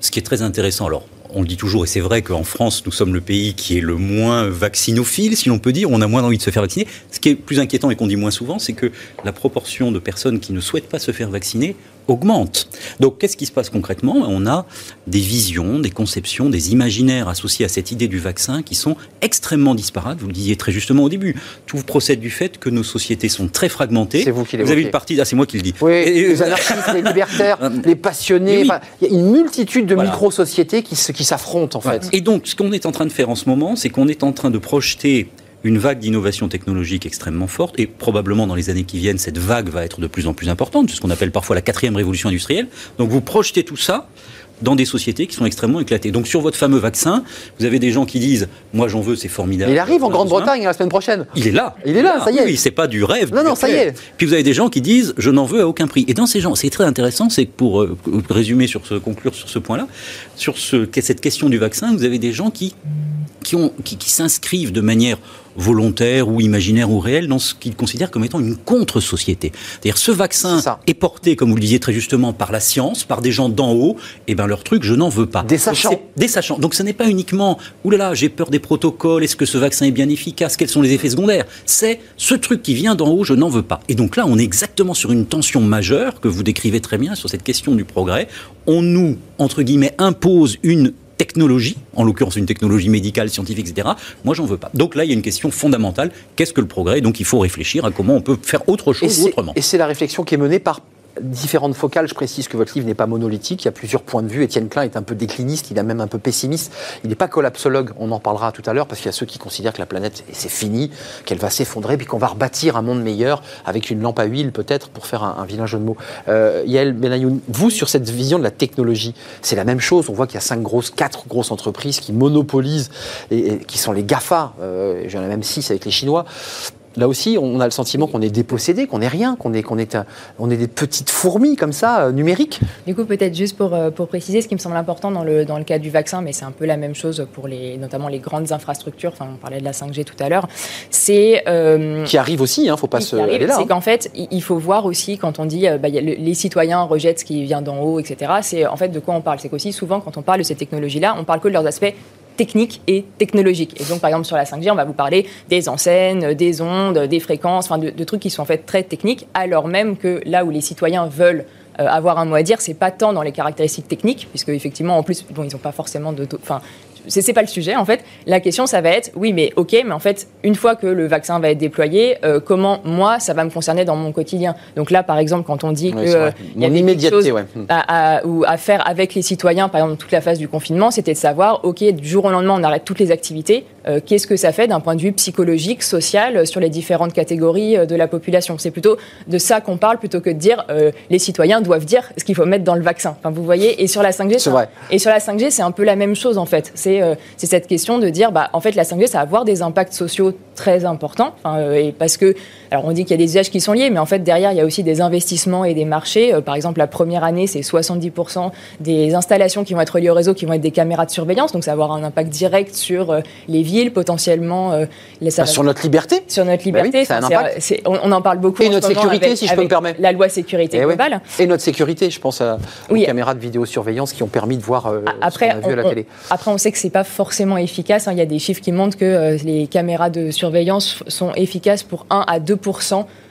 Ce qui est très intéressant, alors, on le dit toujours, et c'est vrai qu'en France, nous sommes le pays qui est le moins vaccinophile, si l'on peut dire. On a moins envie de se faire vacciner. Ce qui est plus inquiétant et qu'on dit moins souvent, c'est que la proportion de personnes qui ne souhaitent pas se faire vacciner augmente. Donc, qu'est-ce qui se passe concrètement? On a des visions, des conceptions, des imaginaires associés à cette idée du vaccin qui sont extrêmement disparates. Vous le disiez très justement au début. Tout procède du fait que nos sociétés sont très fragmentées. C'est vous qui Vous avez une partie, ah, c'est moi qui le dis. Oui, Et- les anarchistes, les libertaires, les passionnés. Oui. Il y a une multitude de Voilà. micro-sociétés qui, qui s'affrontent, en fait. Et donc, ce qu'on est en train de faire en ce moment, c'est qu'on est en train de projeter une vague d'innovation technologique extrêmement forte, et probablement dans les années qui viennent, cette vague va être de plus en plus importante, c'est ce qu'on appelle parfois la quatrième révolution industrielle. Donc vous projetez tout ça dans des sociétés qui sont extrêmement éclatées. Donc sur votre fameux vaccin, vous avez des gens qui disent, moi j'en veux, c'est formidable. Il arrive en. Grande-Bretagne la semaine prochaine. Il est là. Il est là, ça y est. Oui, c'est pas du rêve. Non, non, ça y est. Puis vous avez des gens qui disent je n'en veux à aucun prix. Et dans ces gens, c'est très intéressant, c'est que pour euh, résumer sur ce, conclure sur ce point-là, sur ce, cette question du vaccin, vous avez des gens qui qui, ont, qui, qui s'inscrivent de manière volontaire ou imaginaire ou réelle dans ce qu'ils considèrent comme étant une contre-société. C'est-à-dire ce vaccin est porté, comme vous le disiez très justement, par la science, par des gens d'en haut. Et ben bien leur truc, je n'en veux pas. Des sachants. Donc, Des sachants. Donc ce n'est pas uniquement, oulala, j'ai peur des protocoles, est-ce que ce vaccin est bien efficace, quels sont les effets secondaires? C'est ce truc qui vient d'en haut, je n'en veux pas. Et donc là, on est exactement sur une tension majeure que vous décrivez très bien sur cette question du progrès. On nous, entre guillemets, impose une technologie, en l'occurrence une technologie médicale, scientifique, etc. Moi, j'en veux pas. Donc là, il y a une question fondamentale. Qu'est-ce que le progrès? Donc il faut réfléchir à comment on peut faire autre Et chose ou autrement. Et c'est la réflexion qui est menée par différentes focales. Je précise que votre livre n'est pas monolithique, il y a plusieurs points de vue. Étienne Klein est un peu décliniste, il est même un peu pessimiste. Il n'est pas collapsologue, on en parlera tout à l'heure, parce qu'il y a ceux qui considèrent que la planète, c'est fini, qu'elle va s'effondrer, puis qu'on va rebâtir un monde meilleur avec une lampe à huile peut-être, pour faire un, un vilain jeu de mots. Euh, Yael Benayoun, vous, sur cette vision de la technologie, c'est la même chose. On voit qu'il y a cinq grosses, quatre grosses entreprises qui monopolisent, et, et qui sont les GAFA, euh, j'en ai même six avec les Chinois. Là aussi, on a le sentiment qu'on est dépossédé, qu'on est rien, qu'on est, qu'on est, un- on est des petites fourmis comme ça, euh, numériques. Du coup, peut-être juste pour, euh, pour préciser, ce qui me semble important dans le, dans le cas du vaccin, mais c'est un peu la même chose pour les, notamment les grandes infrastructures, enfin on parlait de la 5G tout à l'heure, c'est... euh, Qui arrive aussi, il ne faut pas se. C'est hein. qu'en fait, il faut voir aussi quand on dit euh, bah, les citoyens rejettent ce qui vient d'en haut, etc. C'est en fait de quoi on parle. C'est qu'aussi souvent quand on parle de ces technologies-là, on parle que de leurs aspects techniques et technologiques. Et donc, par exemple, sur la 5G, on va vous parler des enseignes, des ondes, des fréquences, enfin, de, de trucs qui sont en fait très techniques, alors même que là où les citoyens veulent euh, avoir un mot à dire, c'est pas tant dans les caractéristiques techniques, puisque effectivement, en plus, bon, ils n'ont pas forcément de, enfin, c'est pas le sujet en fait. La question, ça va être, oui, mais ok, mais en fait, une fois que le vaccin va être déployé, euh, comment moi, ça va me concerner dans mon quotidien? Donc là, par exemple, quand on dit Oui, que euh, il y avait quelque immédiateté, chose ouais. Hmm. à, à- ou à faire avec les citoyens, par exemple, toute la phase du confinement, c'était de savoir, ok, du jour au lendemain, on arrête toutes les activités. euh, Qu'est-ce que ça fait d'un point de vue psychologique, social, euh, sur les différentes catégories euh, de la population? C'est plutôt de ça qu'on parle plutôt que de dire euh, les citoyens doivent dire ce qu'il faut mettre dans le vaccin. Enfin, vous voyez, et sur la 5G, C'est c'est un- vrai. et sur la 5G, c'est un peu la même chose en fait. C'est c'est cette question de dire, bah, en fait, la 5G, ça va avoir des impacts sociaux très importants. Enfin, euh, et parce que, alors on dit qu'il y a des usages qui sont liés, mais en fait, derrière, il y a aussi des investissements et des marchés. Euh, par exemple, la première année, c'est 70% des installations qui vont être liées au réseau qui vont être des caméras de surveillance. Donc, ça va avoir un impact direct sur euh, les villes, potentiellement. les, va- sur notre liberté. sur notre Bah oui, liberté. ça a un on, on en parle beaucoup. Et en notre ce sécurité, avec- si je peux me permettre. La loi sécurité Eh ouais. globale. Et notre sécurité, je pense à Oui. aux caméras de vidéosurveillance qui ont permis de voir Après, ce qu'on a vu à la télé. Après, on sait que c'est pas forcément efficace. hein. Il y a des chiffres qui montrent que les caméras de surveillance f- sont efficaces pour 1 à 2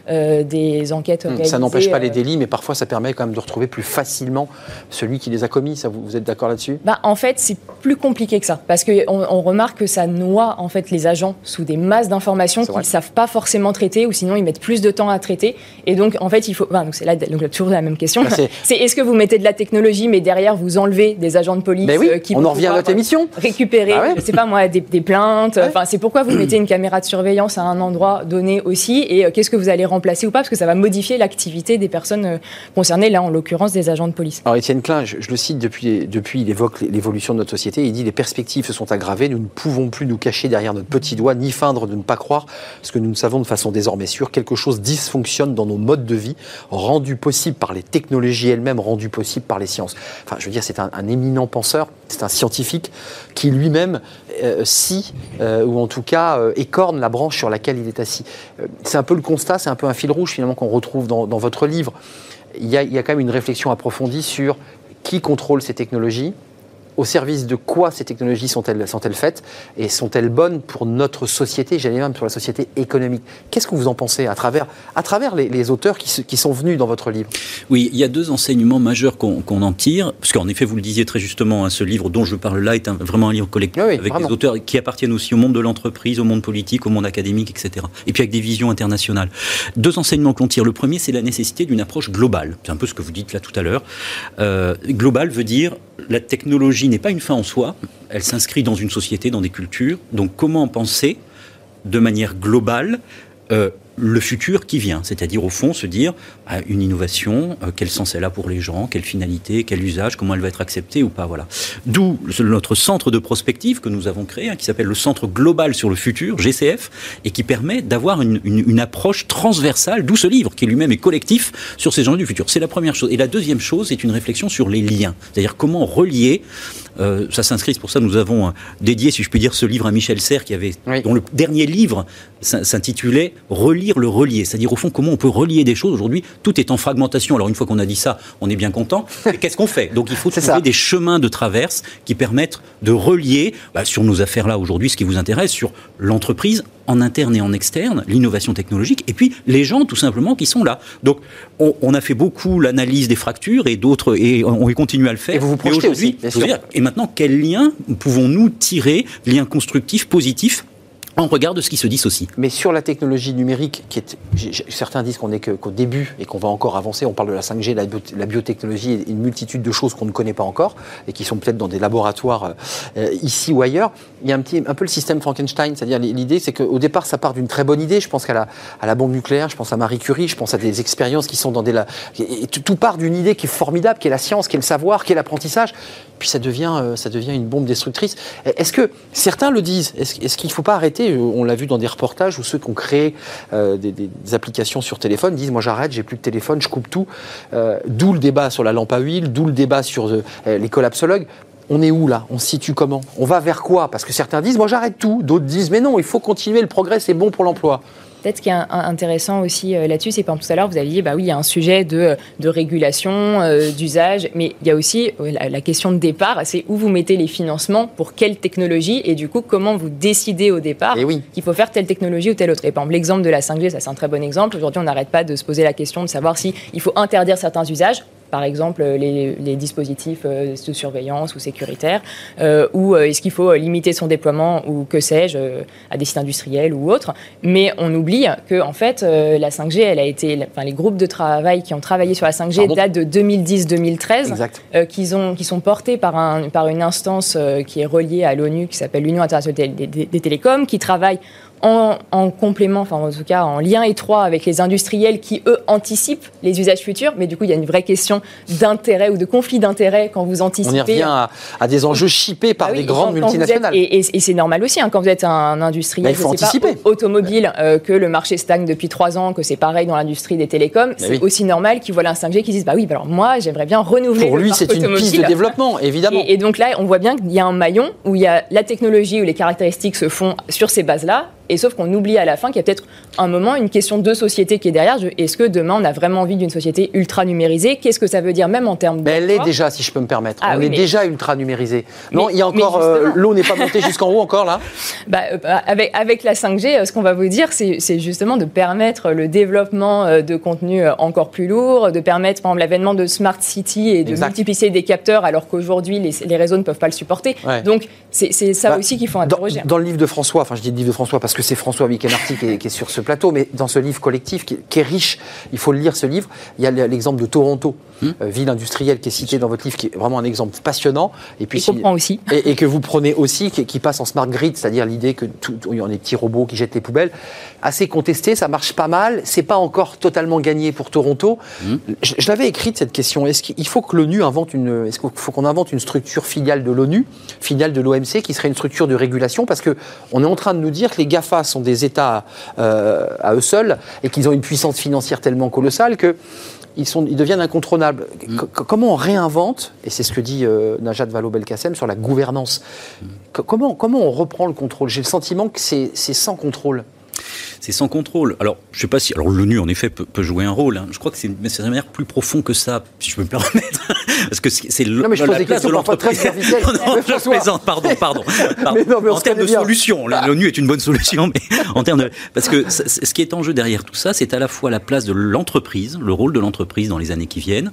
euh, des enquêtes Hmm. Ça n'empêche pas les euh, délits, mais parfois ça permet quand même de retrouver plus facilement celui qui les a commis. Ça, vous, vous êtes d'accord là-dessus? Bah, en fait, c'est plus compliqué que ça, parce qu'on on remarque que ça noie en fait les agents sous des masses d'informations qu'ils ne savent pas forcément traiter, ou sinon ils mettent plus de temps à traiter. Et donc, en fait, il faut. enfin, donc c'est là, donc là, toujours la même question. Bah, c'est- est-ce que vous mettez de la technologie, mais derrière vous enlevez des agents de police oui, euh, qui on vont en revient à notre émission. récupérer, Bah ouais. je sais pas moi, des, des plaintes. Enfin, c'est pourquoi vous mettez une caméra de surveillance à un endroit donné aussi, et euh, qu'est-ce que vous allez remplacer ou pas, parce que ça va modifier l'activité des personnes euh, concernées, là en l'occurrence des agents de police. Alors Étienne Klein, je, le cite depuis, depuis, il évoque l'évolution de notre société. Il dit les perspectives se sont aggravées. Nous ne pouvons plus nous cacher derrière notre petit doigt, ni feindre de ne pas croire, ce que nous ne savons de façon désormais sûre. Quelque chose dysfonctionne dans nos modes de vie, rendu possible par les technologies elles-mêmes, rendu possible par les sciences. Enfin, je veux dire, c'est un, éminent penseur, c'est un scientifique qui lui-même euh, scie, euh, ou en tout cas euh, écorne la branche sur laquelle il est assis. C'est un peu le constat, c'est un peu un fil rouge finalement qu'on retrouve dans, votre livre. Il y a quand même une réflexion approfondie sur qui contrôle ces technologies, au service de quoi ces technologies sont-elles sont faites et sont-elles bonnes pour notre société, j'allais même sur la société économique? Qu'est-ce que vous en pensez à travers, à travers les, les auteurs qui, se- qui sont venus dans votre livre? Oui, il y a deux enseignements majeurs qu'on en tire, parce qu'en effet, vous le disiez très justement, hein, ce livre dont je parle là est un- vraiment un livre collectif, Oui, avec vraiment. des auteurs qui appartiennent aussi au monde de l'entreprise, au monde politique, au monde académique, etc. Et puis avec des visions internationales. Deux enseignements qu'on tire. Le premier, c'est la nécessité d'une approche globale. C'est un peu ce que vous dites là tout à l'heure. Euh, global veut dire la technologie n'est pas une fin en soi, elle s'inscrit dans une société, dans des cultures. Donc comment penser de manière globale euh, le futur qui vient, c'est-à-dire au fond se dire ah, une innovation, euh, quel sens elle a pour les gens, quelle finalité, quel usage, comment elle va être acceptée ou pas, voilà. D'où notre centre de prospective que nous avons créé, hein, qui s'appelle le Centre global sur le futur, GCF, et qui permet d'avoir une, une- une approche transversale, d'où ce livre qui lui-même est collectif sur ces enjeux du futur. C'est la première chose. Et la deuxième chose, c'est une réflexion sur les liens, c'est-à-dire comment relier. euh, ça s'inscrit, c'est pour ça que nous avons euh, dédié, si je puis dire, ce livre à Michel Serres, qui avait, Oui. dont le dernier livre s'in- s'intitulait relire le relier. C'est-à-dire, au fond, comment on peut relier des choses. Aujourd'hui, tout est en fragmentation. Alors, une fois qu'on a dit ça, on est bien content. Qu'est-ce qu'on fait? Donc, il faut trouver des chemins de traverse qui permettent de relier, bah, sur nos affaires là aujourd'hui, ce qui vous intéresse, sur l'entreprise en interne et en externe, l'innovation technologique, et puis les gens tout simplement qui sont là. Donc on, a fait beaucoup l'analyse des fractures et d'autres, et on, continue à le faire. Et vous vous projetez aussi, et maintenant, quel lien pouvons-nous tirer, lien constructif, positif on regarde ce qui se dissocie. Mais sur la technologie numérique, certains disent qu'on est qu'au début et qu'on va encore avancer, on parle de la 5G, la, la biotechnologie et une multitude de choses qu'on ne connaît pas encore et qui sont peut-être dans des laboratoires euh, ici ou ailleurs. Il y a un, petit, un peu le système Frankenstein, c'est-à-dire l'idée c'est qu'au départ ça part d'une très bonne idée, je pense qu'à la, à la bombe nucléaire, je pense à Marie Curie, je pense à des expériences qui sont dans des... La, tout part d'une idée qui est formidable, qui est la science, qui est le savoir, qui est l'apprentissage, puis ça devient, euh, ça devient une bombe destructrice. Est-ce que certains le disent? Est-ce qu'il ne faut pas arrêter euh, On l'a vu dans des reportages où ceux qui ont créé euh, des, applications sur téléphone disent Moi j'arrête, j'ai plus de téléphone, je coupe tout. d'où le débat sur la lampe à huile, d'où le débat sur les collapsologues on est où là? On se situe comment? On va vers quoi? Parce que certains disent, moi j'arrête tout. D'autres disent, mais non, il faut continuer, le progrès c'est bon pour l'emploi. Peut-être ce qui est intéressant aussi euh, là-dessus, c'est par tout à l'heure, vous aviez dit, bah oui, il y a un sujet de, régulation, euh, d'usage, mais il y a aussi la, question de départ, c'est où vous mettez les financements, pour quelle technologie, et du coup, comment vous décidez au départ eh qu'il faut faire telle technologie ou telle autre. Et par exemple, l'exemple de la 5G, ça c'est un très bon exemple. Aujourd'hui, on n'arrête pas de se poser la question de savoir si il faut interdire certains usages par exemple les, dispositifs euh, de surveillance ou sécuritaires, euh, ou euh, est-ce qu'il faut limiter son déploiement ou que sais-je à des sites industriels ou autres. Mais on oublie que en fait la 5G, elle a été, enfin les groupes de travail qui ont travaillé sur la 5G datent de 2010-2013, qui, qui sont portés par, un, par une instance qui est reliée à l'ONU, qui s'appelle l'Union internationale des, des télécoms, qui travaille en, complément, enfin en tout cas en lien étroit avec les industriels qui, eux, anticipent les usages futurs. Mais du coup, il y a une vraie question d'intérêt ou de conflit d'intérêt quand vous anticipez. On y revient à, des enjeux chippés par les ah grandes multinationales. et, c'est normal aussi, hein, quand vous êtes un industriel il faut anticiper. automobile, euh, que le marché stagne depuis trois ans, que c'est pareil dans l'industrie des télécoms, c'est aussi normal qu'ils voient un 5G qui disent bah oui, bah alors moi, j'aimerais bien renouveler Pour lui, c'est une piste de développement, évidemment. Et, et donc là, on voit bien qu'il y a un maillon où il y a la technologie, où les caractéristiques se font sur ces bases-là, et sauf qu'on oublie à la fin qu'il y a peut-être un moment une question de société qui est derrière. Est-ce que demain on a vraiment envie d'une société ultra numérisée Qu'est-ce que ça veut dire même en termes de. Elle l'est déjà, si je peux me permettre. Ah on est déjà ultra numérisée. Non, il y a encore. Euh, l'eau n'est pas montée jusqu'en haut encore là? Bah, euh, avec, avec la 5G, euh, ce qu'on va vous dire, c'est justement de permettre le développement de contenus encore plus lourds, de permettre par exemple l'avènement de Smart City et de multiplier des capteurs alors qu'aujourd'hui les, les, réseaux ne peuvent pas le supporter. Donc c'est ça bah, aussi qu'il faut interroger. Dans, dans, le livre de François, enfin je dis le livre de François parce que c'est François Wikenarty qui, qui, est sur ce plateau, mais dans ce livre collectif qui, est riche, il faut le lire ce livre. Il y a l'exemple de Toronto, hmm. euh, ville industrielle qui est citée dans votre livre, qui est vraiment un exemple passionnant. Et puis aussi. Et, que vous prenez aussi, qui, passe en smart grid, c'est-à-dire l'idée que tout, il y a des petits robots qui jettent les poubelles. Assez contesté, ça marche pas mal. C'est pas encore totalement gagné pour Toronto. Hmm. Je, je l'avais écrite cette question. Est-ce qu'il faut que l'ONU invente une, est-ce qu'il faut qu'on invente une structure filiale de l'ONU, filiale de l'OMC, qui serait une structure de régulation, parce que on est en train de nous dire que les Gafa sont des États euh, à eux seuls et qu'ils ont une puissance financière tellement colossale que ils, sont, ils deviennent incontrôlables. Mm. Comment on réinvente, et c'est ce que dit euh, Najat Vallaud-Belkacem sur la gouvernance, mm. comment, comment on reprend le contrôle? J'ai le sentiment que c'est sans contrôle c'est sans contrôle. Alors, je sais pas si. Alors, l'ONU, en effet, peut, jouer un rôle. Hein. Je crois que c'est une manière plus profond que ça, si je peux me permettre. Parce que c'est des questions de non, je plaisante, pardon, pardon. Mais non, mais en termes de solution, l'ONU est une bonne solution, mais en termes de. Parce que ce qui est en jeu derrière tout ça, c'est à la fois la place de l'entreprise, le rôle de l'entreprise dans les années qui viennent,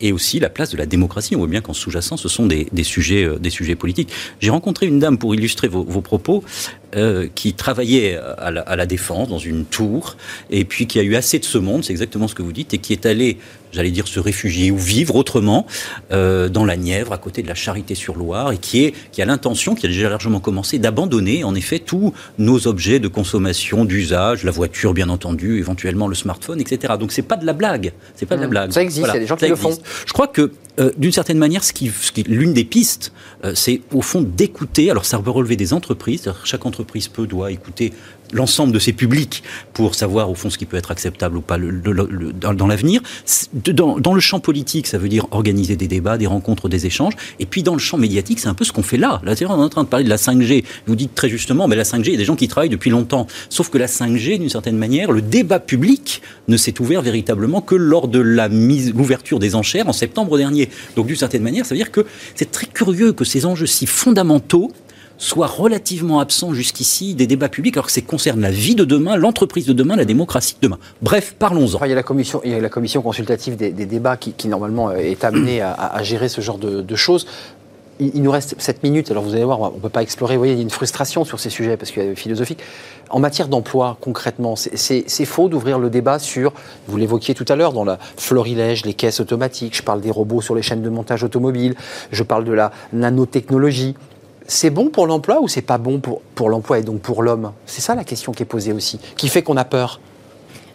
et aussi la place de la démocratie. On voit bien qu'en sous-jacent, ce sont des, sujets, euh, des sujets politiques. J'ai rencontré une dame, pour illustrer vos, propos, euh, qui travaillait à la, à la, défense dans une tour, et puis qui a eu assez de ce monde, c'est exactement ce que vous dites, et qui est allée j'allais dire, se réfugier ou vivre autrement euh, dans la Nièvre, à côté de la Charité-sur-Loire, et qui, est, qui a l'intention, qui a déjà largement commencé, d'abandonner en effet tous nos objets de consommation, d'usage, la voiture bien entendu, éventuellement le smartphone, etc. Donc c'est pas de la blague. C'est pas de la mmh. blague. Ça existe, il y a des gens qui le font. Je crois que euh, d'une certaine manière, ce qui, l'une des pistes, euh, c'est au fond d'écouter. Alors, ça peut relever des entreprises. Chaque entreprise peut, doit écouter l'ensemble de ses publics pour savoir au fond ce qui peut être acceptable ou pas dans, l'avenir. Dans, dans, le champ politique, ça veut dire organiser des débats, des rencontres, des échanges. Et puis dans le champ médiatique, c'est un peu ce qu'on fait là. Là, on est en train de parler de la 5G. Vous dites très justement, mais la 5G, il y a des gens qui travaillent depuis longtemps. Sauf que la 5G, d'une certaine manière, le débat public ne s'est ouvert véritablement que lors de la mise, l'ouverture des enchères en septembre dernier. Donc d'une certaine manière, ça veut dire que c'est très curieux que ces enjeux si fondamentaux soit relativement absent jusqu'ici des débats publics, alors que ça concerne la vie de demain, l'entreprise de demain, la démocratie de demain. Bref, parlons-en. Il, y a la commission, il y a la commission consultative des, débats qui, normalement est amenée à, gérer ce genre de, choses. Il, il, nous reste 7 minutes, alors vous allez voir, on ne peut pas explorer. Vous voyez, il y a une frustration sur ces sujets parce qu'il y a philosophique. En matière d'emploi, concrètement, c'est faux d'ouvrir le débat sur, vous l'évoquiez tout à l'heure, dans la florilège, les caisses automatiques, je parle des robots sur les chaînes de montage automobile, je parle de la nanotechnologie, c'est bon pour l'emploi ou c'est pas bon pour, l'emploi et donc pour l'homme? C'est ça la question qui est posée aussi, qui fait qu'on a peur.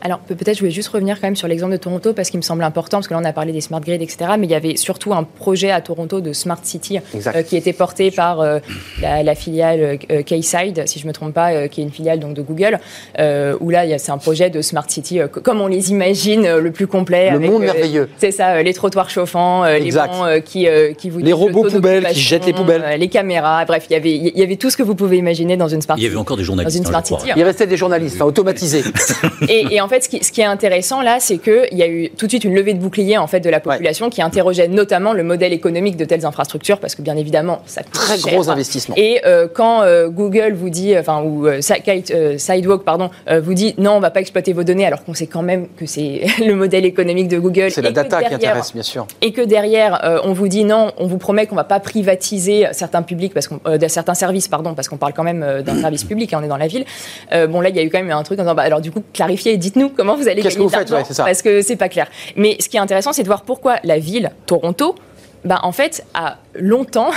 Alors peut-être je voulais juste revenir quand même sur l'exemple de Toronto parce qu'il me semble important, parce que là on a parlé des smart grids, etc. Mais il y avait surtout un projet à Toronto de Smart City euh, qui était porté par euh, la, la, filiale euh, Kayside, si je ne me trompe pas, euh, qui est une filiale donc, de Google, euh, où là c'est un projet de Smart City comme on les imagine, le plus complet. Le avec, monde merveilleux. C'est ça, les trottoirs chauffants, les bancs qui, qui vous Les robots poubelles qui jettent les poubelles. les caméras, bref, il y, avait, il y avait tout ce que vous pouvez imaginer dans une Smart City. Il y avait encore des journalistes. Dans une Smart City. Il restait des journalistes, enfin automatisés. et, et, en fait, ce qui, ce qui est intéressant, là, c'est qu'il y a eu tout de suite une levée de bouclier en fait de la population ouais. qui interrogeait notamment le modèle économique de telles infrastructures parce que bien évidemment ça coûte très cher. gros investissement. Et euh, quand euh, Google vous dit, enfin ou euh, Sidewalk pardon vous dit non on va pas exploiter vos données alors qu'on sait quand même que c'est le modèle économique de Google. C'est la data derrière, qui intéresse bien sûr. Et que derrière euh, on vous dit non on vous promet qu'on va pas privatiser certains publics parce qu'on certains services pardon parce qu'on parle quand même d'un service public hein, on est dans la ville. bon là il y a eu quand même un truc en disant bah, alors du coup clarifiez et dites-nous comment vous allez ouais, ça. Parce que c'est pas clair. Mais ce qui est intéressant, c'est de voir pourquoi la ville, Toronto, bah, en fait, a longtemps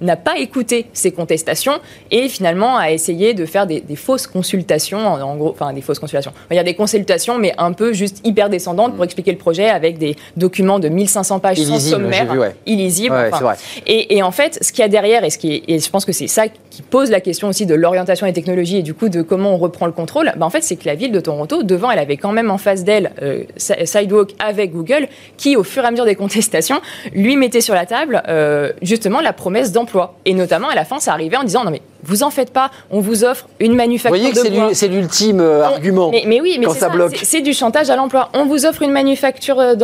n'a pas écouté ces contestations et finalement a essayé de faire des, des fausses consultations, en, en, gros, enfin des fausses consultations. Il y a des consultations, mais un peu juste hyper descendantes pour expliquer le projet avec des documents de 1500 pages illisible, sans sommaire, vu, ouais. illisibles. Ouais, enfin. et, et, en fait, ce qu'il y a derrière, et, ce qui est, et je pense que c'est ça qui pose la question aussi de l'orientation des technologies et du coup de comment on reprend le contrôle, bah en fait, c'est que la ville de Toronto, devant, elle avait quand même en face d'elle euh, Sidewalk avec Google, qui, au fur et à mesure des contestations, lui mettait sur la table euh, justement la promesse Et notamment, à la fin, ça arrivait en disant non mais vous en faites pas, on vous offre une manufacture vous voyez que de. C'est l'ultime euh, argument. Mais, mais, oui, mais quand ça, ça bloque. C'est du chantage à l'emploi. On vous offre une manufacture euh,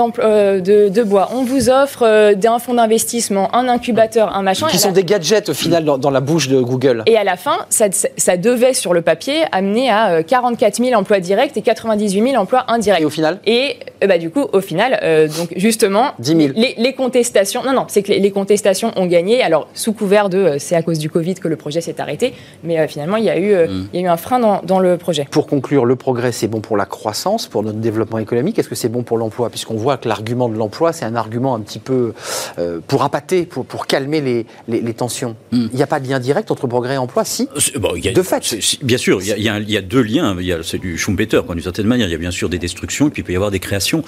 de, de, bois, on vous offre euh, un fonds d'investissement, un incubateur, un machin. Qui sont la... des gadgets au final dans, dans, la bouche de Google. Et à la fin, ça, ça devait sur le papier amener à 44 000 emplois directs et 98 000 emplois indirects. Et au final Et bah, du coup, au final, euh, donc justement, 10 000. Les, les, contestations, non, non, c'est que les, les, contestations ont gagné. Alors, sous couvert de euh, c'est à cause du Covid que le projet s'est arrêté, mais euh, finalement, il y, a eu, mm. il y a eu un frein dans, dans, le projet. Pour conclure, le progrès, c'est bon pour la croissance, pour notre développement économique. Est-ce que c'est bon pour l'emploi? Puisqu'on voit que l'argument de l'emploi, c'est un argument un petit peu euh, pour appâter, pour, pour calmer les, les, les tensions. Mm. Il n'y a pas de lien direct entre progrès et emploi Si? Bon, a, de fait. bien sûr, il y, a, il, y a, il y, a, deux liens. C'est du Schumpeter, d'une certaine manière. Il y a bien sûr des destructions, et puis il peut y avoir des créations.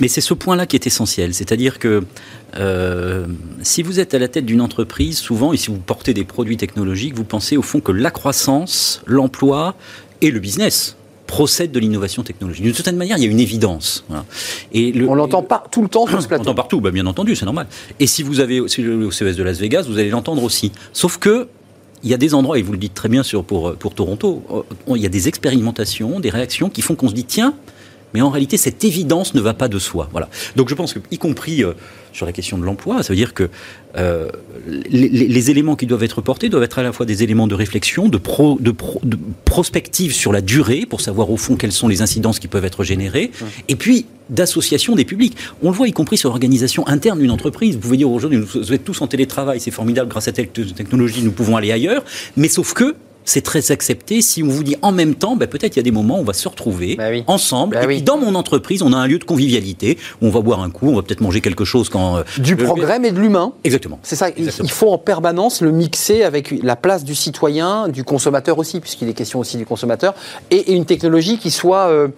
Mais c'est ce point-là qui est essentiel. C'est-à-dire que euh, si vous êtes à la tête d'une entreprise, souvent, et si vous portez des produits technologiques, vous pensez au fond que la croissance, l'emploi et le business procèdent de l'innovation technologique. D'une certaine manière, il y a une évidence. Voilà. Et le, on l'entend pas tout le temps sur ce plateau. On l'entend partout, bah, bien entendu, c'est normal. Et si vous avez aussi le CES de Las Vegas, vous allez l'entendre aussi. Sauf que il y a des endroits, et vous le dites très bien sur, pour, pour Toronto, il y a des expérimentations, des réactions qui font qu'on se dit, tiens, mais en réalité, cette évidence ne va pas de soi. Voilà. Donc je pense que, y compris euh, sur la question de l'emploi, ça veut dire que euh, les, les, éléments qui doivent être portés doivent être à la fois des éléments de réflexion, de, pro, de, pro, de prospective sur la durée, pour savoir au fond quelles sont les incidences qui peuvent être générées, mmh. et puis d'association des publics. On le voit y compris sur l'organisation interne d'une entreprise. Vous pouvez dire aujourd'hui, vous êtes tous en télétravail, c'est formidable, grâce à telle technologie, nous pouvons aller ailleurs, mais sauf que c'est très accepté. Si on vous dit en même temps, ben peut-être il y a des moments où on va se retrouver bah oui. ensemble. Bah et oui. puis dans mon entreprise, on a un lieu de convivialité où on va boire un coup, on va peut-être manger quelque chose quand. Euh, du progrès, mais de l'humain. Exactement. C'est ça. Exactement. Il faut en permanence le mixer avec la place du citoyen, du consommateur aussi, puisqu'il est question aussi du consommateur, et, et une technologie qui soit. Euh,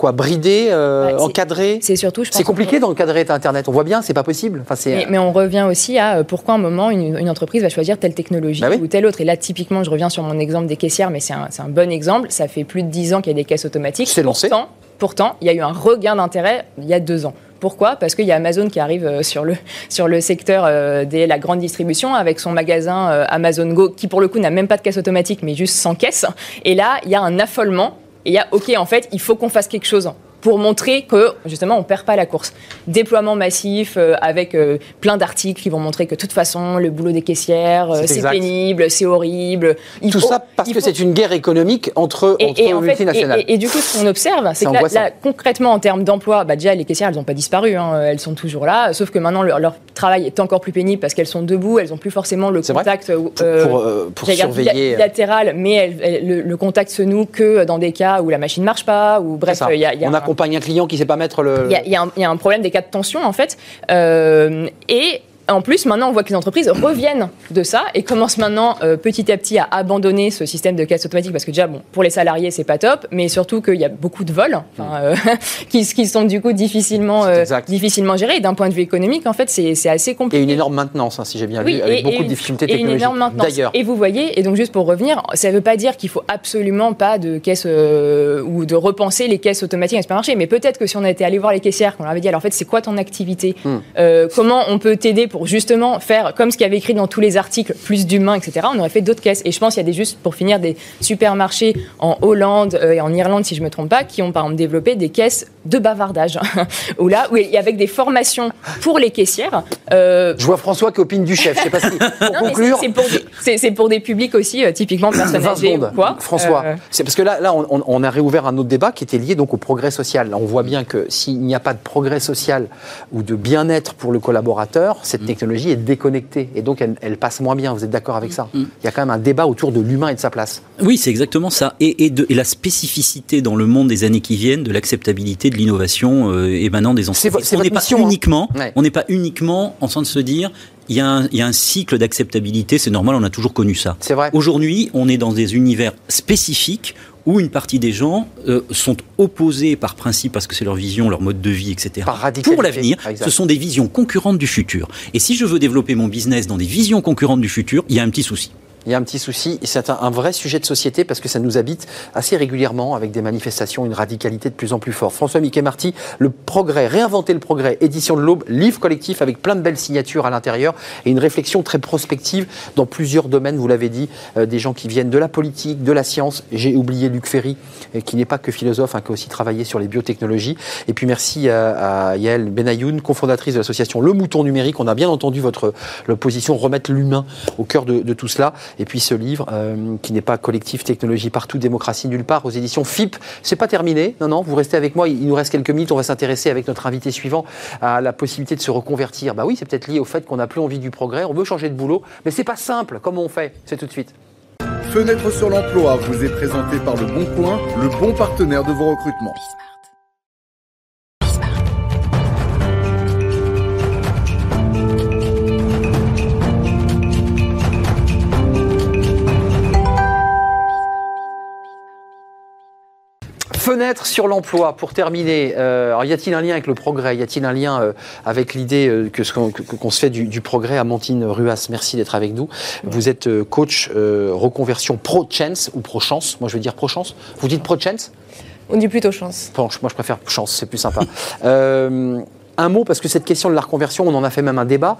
quoi Bridé, euh, Ouais, c'est- surtout, je pense. C'est compliqué d'encadrer Internet. On voit bien, c'est pas possible. Enfin, c'est. Mais, mais on revient aussi à euh, pourquoi à un moment une, une entreprise va choisir telle technologie Bah oui. ou telle autre. Et là, typiquement, je reviens sur mon exemple des caissières, mais c'est un, bon exemple. Ça fait plus de 10 ans qu'il y a des caisses automatiques. C'est lancé. Pourtant, pourtant, il y a eu un regain d'intérêt il y a deux ans. Pourquoi? Parce qu'il y a Amazon qui arrive euh, sur le, sur le secteur euh, de la grande distribution avec son magasin euh, Amazon Go, qui pour le coup n'a même pas de caisse automatique, mais juste sans caisse. Et là, il y a un affolement. Et il y a, OK, en fait, il faut qu'on fasse quelque chose pour montrer que justement on perd pas la course. Déploiement massif euh, avec euh, plein d'articles qui vont montrer que de toute façon le boulot des caissières euh, C'est exact. pénible, c'est horrible. Il Tout faut- ça parce que c'est une guerre économique entre, et, entre et en multinationales. et, du coup, ce qu'on observe, C'est que là, concrètement, en termes d'emploi, bah, déjà, les caissières, elles n'ont pas disparu, hein, elles sont toujours là, sauf que maintenant, leur, leur travail est encore plus pénible parce qu'elles sont debout, elles n'ont plus forcément le contact pour, euh, euh, surveiller. bila- bilatéral, mais elles- elles- le, le contact se noue que dans des cas où la machine ne marche pas, ou bref, il y a, y accompagne un client qui sait pas mettre le. il y, y y a un problème des cas de tension, en fait. Euh, et en plus, maintenant, on voit que les entreprises reviennent de ça et commencent maintenant euh, petit à petit à abandonner ce système de caisse automatique parce que déjà, bon, pour les salariés, c'est pas top, mais surtout qu'il y a beaucoup de vols enfin, euh, qui, qui sont du coup difficilement, euh, difficilement gérés. Et d'un point de vue économique, en fait, c'est assez compliqué. une énorme maintenance, hein, si j'ai bien Oui, vu, avec et- beaucoup et de difficultés et une technologiques. énorme maintenance. D'ailleurs, Et vous voyez, et donc juste pour revenir, ça ne veut pas dire qu'il faut absolument pas de caisse euh, ou de repenser les caisses automatiques à supermarché, mais peut-être que si on était allé voir les caissières, qu'on leur avait dit, alors en fait, c'est quoi ton activité Hmm. Comment on peut t'aider pour justement faire, comme ce qu'il y avait écrit dans tous les articles, plus d'humains, etc. On aurait fait d'autres caisses. Et je pense qu'il y a des juste, pour finir, des supermarchés en Hollande euh, et en Irlande, si je me trompe pas, qui ont par exemple développé des caisses de bavardage, où là, où il y avec des formations pour les caissières. euh, je vois François qui opine du chef. Je sais pas si. Pour non, conclure. c'est- pour, des- pour publics aussi, euh, typiquement personnes 20 âgées secondes. ou quoi. François, Euh, c'est parce que là, là on, a réouvert un autre débat qui était lié donc au progrès social. Là, on voit bien que s'il n'y a pas de progrès social ou de bien-être pour le collaborateur, cette technologie est déconnectée et donc elle, elle passe moins bien. Vous êtes d'accord avec ça Il y a quand même un débat autour de l'humain et de sa place. Oui, c'est exactement ça. Et, et, de- et la spécificité dans le monde des années qui viennent de l'acceptabilité de l'innovation euh, émanant des vo- entreprises. On n'est pas mission, hein. uniquement, Ouais. on n'est pas uniquement en train de se dire, il y, a un, il y a un cycle d'acceptabilité, c'est normal, on a toujours connu ça. C'est vrai. Aujourd'hui, on est dans des univers spécifiques où une partie des gens euh, sont opposés par principe parce que c'est leur vision, leur mode de vie, etc. Pour l'avenir, Exact. ce sont des visions concurrentes du futur. Et si je veux développer mon business dans des visions concurrentes du futur, il y a un petit souci. Il y a un petit souci, c'est un, vrai sujet de société parce que ça nous habite assez régulièrement avec des manifestations, une radicalité de plus en plus forte. François Mickey Marty, Le Progrès, Réinventer le Progrès, édition de l'Aube, livre collectif avec plein de belles signatures à l'intérieur et une réflexion très prospective dans plusieurs domaines, vous l'avez dit, euh, des gens qui viennent de la politique, de la science. J'ai oublié Luc Ferry, euh, qui n'est pas que philosophe, hein, qui a aussi travaillé sur les biotechnologies. Et puis merci à, Yael Benayoun, cofondatrice de l'association Le Mouton Numérique. On a bien entendu votre position, remettre l'humain au cœur de tout cela. Et puis ce livre, euh, qui n'est pas collectif technologie partout, démocratie nulle part, aux éditions FIP. C'est pas terminé, non, non, vous restez avec moi. Il nous reste quelques minutes. On va s'intéresser avec notre invité suivant à la possibilité de se reconvertir. Bah oui, c'est peut-être lié au fait qu'on n'a plus envie du progrès, on veut changer de boulot, mais c'est pas simple. Comment on fait? C'est tout de suite. Fenêtre sur l'emploi vous est présenté par Le Bon Coin, le bon partenaire de vos recrutements. Fenêtre sur l'emploi, pour terminer. Euh, alors, y a-t-il un lien avec le progrès? Y a-t-il un lien euh, avec l'idée euh, que ce qu'on que- qu'on se fait du, du progrès? Amantine Ruas, merci d'être avec nous. Vous êtes coach reconversion pro-chance ou pro-chance? Moi, je veux dire pro-chance. Vous dites pro-chance? On dit plutôt chance. Bon, Moi, je préfère chance, c'est plus sympa. Un mot, parce que cette question de la reconversion, on en a fait même un débat.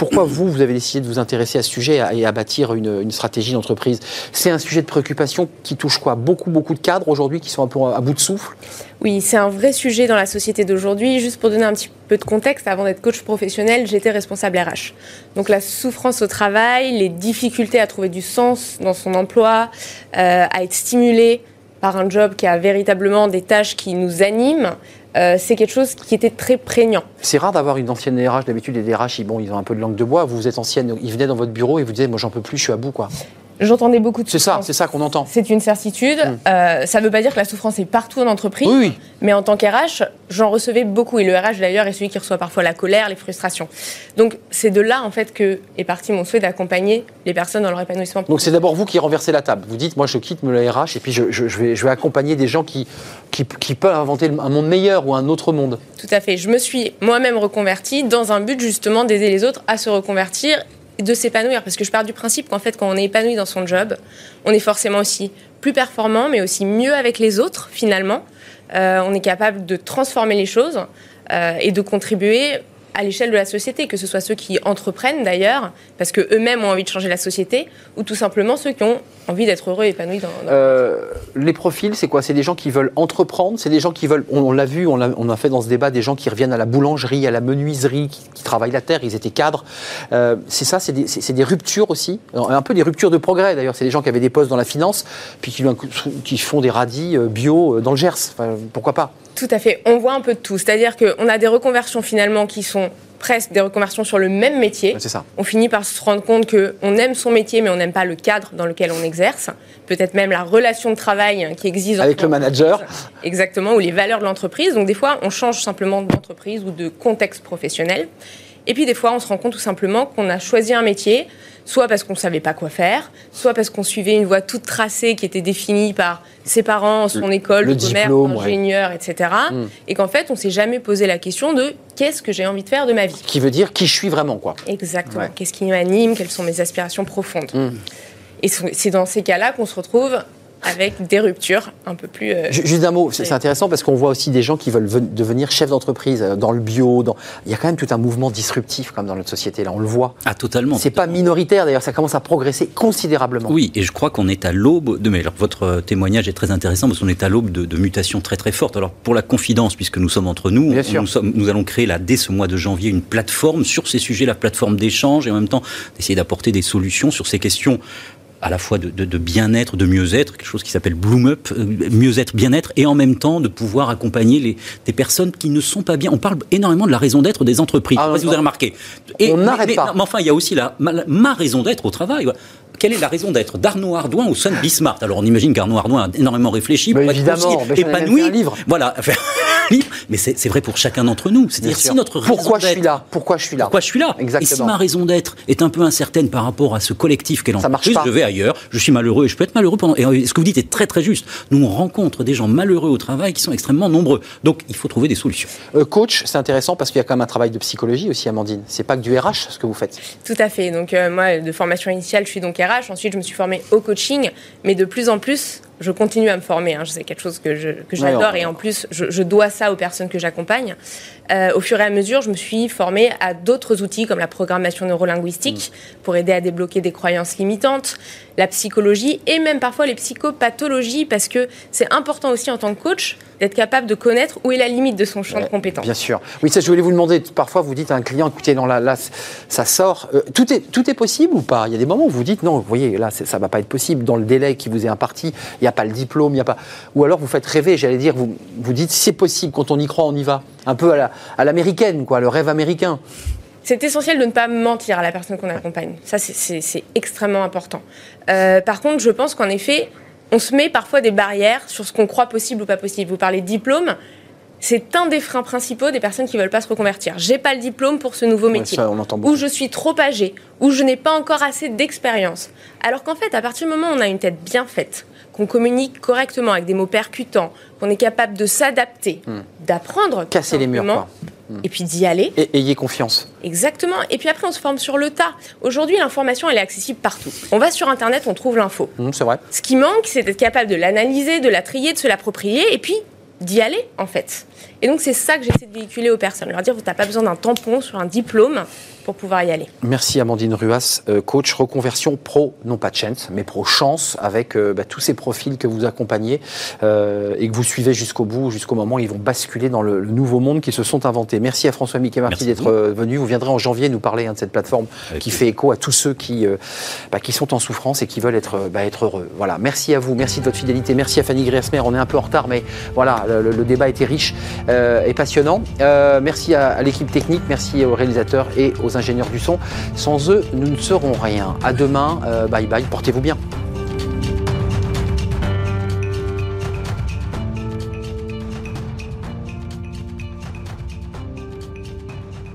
Pourquoi vous, vous avez décidé de vous intéresser à ce sujet et à- bâtir une, une stratégie d'entreprise C'est un sujet de préoccupation qui touche quoi Beaucoup, beaucoup de cadres aujourd'hui qui sont un peu à bout de souffle. Oui, c'est un vrai sujet dans la société d'aujourd'hui. Juste pour donner un petit peu de contexte, avant d'être coach professionnel, j'étais responsable RH. Donc la souffrance au travail, les difficultés à trouver du sens dans son emploi, euh, à être stimulé par un job qui a véritablement des tâches qui nous animent, euh, c'est quelque chose qui était très prégnant. C'est rare d'avoir une ancienne RH. D'habitude, les DRH, bon, ils ont un peu de langue de bois. Vous, vous êtes ancienne, ils venaient dans votre bureau et vous disaient Moi, j'en peux plus, je suis à bout. quoi. J'entendais beaucoup de C'est ça, c'est ça qu'on entend. C'est une certitude. Euh, ça ne veut pas dire que la souffrance est partout en entreprise. Oui, oui. Mais en tant qu'RH, j'en recevais beaucoup. Et le RH, d'ailleurs, est celui qui reçoit parfois la colère, les frustrations. Donc, c'est de là, en fait, que est parti mon souhait d'accompagner les personnes dans leur épanouissement. Donc c'est d'abord vous qui renversez la table. Vous dites, moi je quitte le RH et puis je, je- je vais, je vais accompagner des gens qui, qui, qui peuvent inventer un monde meilleur ou un autre monde. Tout à fait. Je me suis moi-même reconvertie dans un but, justement, d'aider les autres à se reconvertir de s'épanouir. Parce que je pars du principe qu'en fait, quand on est épanoui dans son job, on est forcément aussi plus performant, mais aussi mieux avec les autres, finalement. Euh, on est capable de transformer les choses euh, et de contribuer à l'échelle de la société, que ce soit ceux qui entreprennent d'ailleurs, parce qu'eux-mêmes ont envie de changer la société, ou tout simplement ceux qui ont envie d'être heureux et épanouis dans, dans- Euh, les profils, c'est quoi? C'est des gens qui veulent entreprendre, c'est des gens qui veulent, on, l'a vu, on, a fait dans ce débat, des gens qui reviennent à la boulangerie, à la menuiserie, qui, travaillent la terre, ils étaient cadres. Euh, c'est ça, c'est des, ruptures aussi, un peu des ruptures de progrès d'ailleurs. C'est des gens qui avaient des postes dans la finance, puis qui, font des radis euh, bio euh, dans le Gers. Pourquoi pas? Tout à fait. On voit un peu de tout. C'est-à-dire qu'on a des reconversions finalement qui sont presque des reconversions sur le même métier. C'est ça. On finit par se rendre compte qu'on aime son métier, mais on n'aime pas le cadre dans lequel on exerce. Peut-être même la relation de travail qui existe. Avec le manager. Exactement, ou les valeurs de l'entreprise. Donc des fois, on change simplement d'entreprise ou de contexte professionnel. Et puis des fois, on se rend compte tout simplement qu'on a choisi un métier, soit parce qu'on ne savait pas quoi faire, soit parce qu'on suivait une voie toute tracée qui était définie par ses parents, son école, le commerce, diplôme, ouais. ingénieur, etc. Mm. Et qu'en fait, on s'est jamais posé la question de qu'est-ce que j'ai envie de faire de ma vie. Qui veut dire qui je suis vraiment, quoi. Exactement. Ouais. Qu'est-ce qui m'anime Quelles sont mes aspirations profondes Mm. Et c'est dans ces cas-là qu'on se retrouve avec des ruptures un peu plus. euh, Ju- Juste un mot, c'est intéressant parce qu'on voit aussi des gens qui veulent ven- devenir chefs d'entreprise euh, dans le bio. Dans... Il y a quand même tout un mouvement disruptif comme dans notre société, là, on le voit. Ah, totalement. C'est pas minoritaire d'ailleurs, ça commence à progresser considérablement. Oui, et je crois qu'on est à l'aube de. Mais alors, votre euh, témoignage est très intéressant parce qu'on est à l'aube de, de mutations très très fortes. Alors, pour la confidence, puisque nous sommes entre nous, Bien on- sûr. nous, sommes- nous allons créer là, dès ce mois de janvier une plateforme sur ces sujets, la plateforme d'échange, et en même temps d'essayer d'apporter des solutions sur ces questions à la fois de, de- de bien-être, de mieux-être, quelque chose qui s'appelle Bloom Up, euh, mieux-être, bien-être, et en même temps de pouvoir accompagner les, des personnes qui ne sont pas bien. On parle énormément de la raison d'être des entreprises. Ah, Je sais pas si vous avez remarqué. On n'arrête pas. non, mais enfin, il y a aussi la, ma, ma raison d'être au travail. Quelle est la raison d'être d'Arnaud Ardouin au sein de Bismart Alors on imagine qu'Arnaud Ardouin a énormément réfléchi Mais pour être évidemment, aussi même épanoui. un livre. Voilà. Mais c'est vrai pour chacun d'entre nous. C'est-à-dire si notre raison Pourquoi je suis là? Pourquoi je suis là? Pourquoi je suis là? Exactement. Et si ma raison d'être est un peu incertaine par rapport à ce collectif qu'est marche l'entreprise, pas. je vais ailleurs, je suis malheureux et je peux être malheureux pendant. Et euh, ce que vous dites est très très juste. Nous on rencontre des gens malheureux au travail qui sont extrêmement nombreux. Donc il faut trouver des solutions. Euh, Coach, c'est intéressant parce qu'il y a quand même un travail de psychologie aussi, Amandine. C'est pas que du RH ce que vous faites. Tout à fait. Donc euh, moi, de formation initiale, je suis donc RH. Ensuite, je me suis formée au coaching, mais de plus en plus, je continue à me former. hein. C'est quelque chose que j'adore et en plus, je, je dois ça aux personnes que j'accompagne. Euh, au fur et à mesure, je me suis formée à d'autres outils comme la programmation neurolinguistique pour aider à débloquer des croyances limitantes, la psychologie et même parfois les psychopathologies parce que c'est important aussi en tant que coach d'être capable de connaître où est la limite de son champ de compétences. Bien sûr. Oui, ça, je voulais vous demander. Parfois, vous dites à un client, écoutez, non, là, là ça sort. Euh, tout, est, tout est possible ou pas? Il y a des moments où vous dites, non, vous voyez, là, ça va pas être possible. Dans le délai qui vous est imparti, il n'y a pas le diplôme, il n'y a pas. Ou alors, vous faites rêver, j'allais dire, vous, vous dites, c'est possible, quand on y croit, on y va. Un peu à la- à l'américaine, quoi, le rêve américain. C'est essentiel de ne pas mentir à la personne qu'on accompagne. Ça, c'est extrêmement important. Euh, par contre, je pense qu'en effet, on se met parfois des barrières sur ce qu'on croit possible ou pas possible. Vous parlez de diplôme. C'est un des freins principaux des personnes qui veulent pas se reconvertir. J'ai pas le diplôme pour ce nouveau Ouais, métier. ça, ou je suis trop âgé, ou je n'ai pas encore assez d'expérience. Alors qu'en fait, à partir du moment où on a une tête bien faite, qu'on communique correctement avec des mots percutants, qu'on est capable de s'adapter, d'apprendre, tout Hmm. Casser les murs, quoi. et puis d'y aller, Et ayez confiance. Exactement. Et puis après, on se forme sur le tas. Aujourd'hui, l'information, elle est accessible partout. On va sur Internet, on trouve l'info. Hum, c'est vrai. Ce qui manque, c'est d'être capable de l'analyser, de la trier, de se l'approprier, et puis d'y aller, en fait. Et donc, c'est ça que j'essaie de véhiculer aux personnes. Leur dire, tu n'as pas besoin d'un tampon sur un diplôme pour pouvoir y aller. Merci Amandine Ruas, euh, coach reconversion pro, non pas chance, mais pro chance, avec euh, bah, tous ces profils que vous accompagnez euh, et que vous suivez jusqu'au bout, jusqu'au moment où ils vont basculer dans le, le nouveau monde qu'ils se sont inventés. Merci à François Mickey Marty d'être venu. Vous viendrez en janvier nous parler hein, de cette plateforme Avec qui fait écho à tous ceux qui, euh, bah, qui sont en souffrance et qui veulent être, bah, être heureux. Voilà. Merci à vous, merci de votre fidélité, merci à Fanny Griesmer. On est un peu en retard, mais voilà, le, le débat était riche euh, et passionnant. Euh, merci à, à l'équipe technique, merci aux réalisateurs et aux ingénieurs du son. Sans eux, nous ne serons rien. À demain. Euh, bye bye. Portez-vous bien.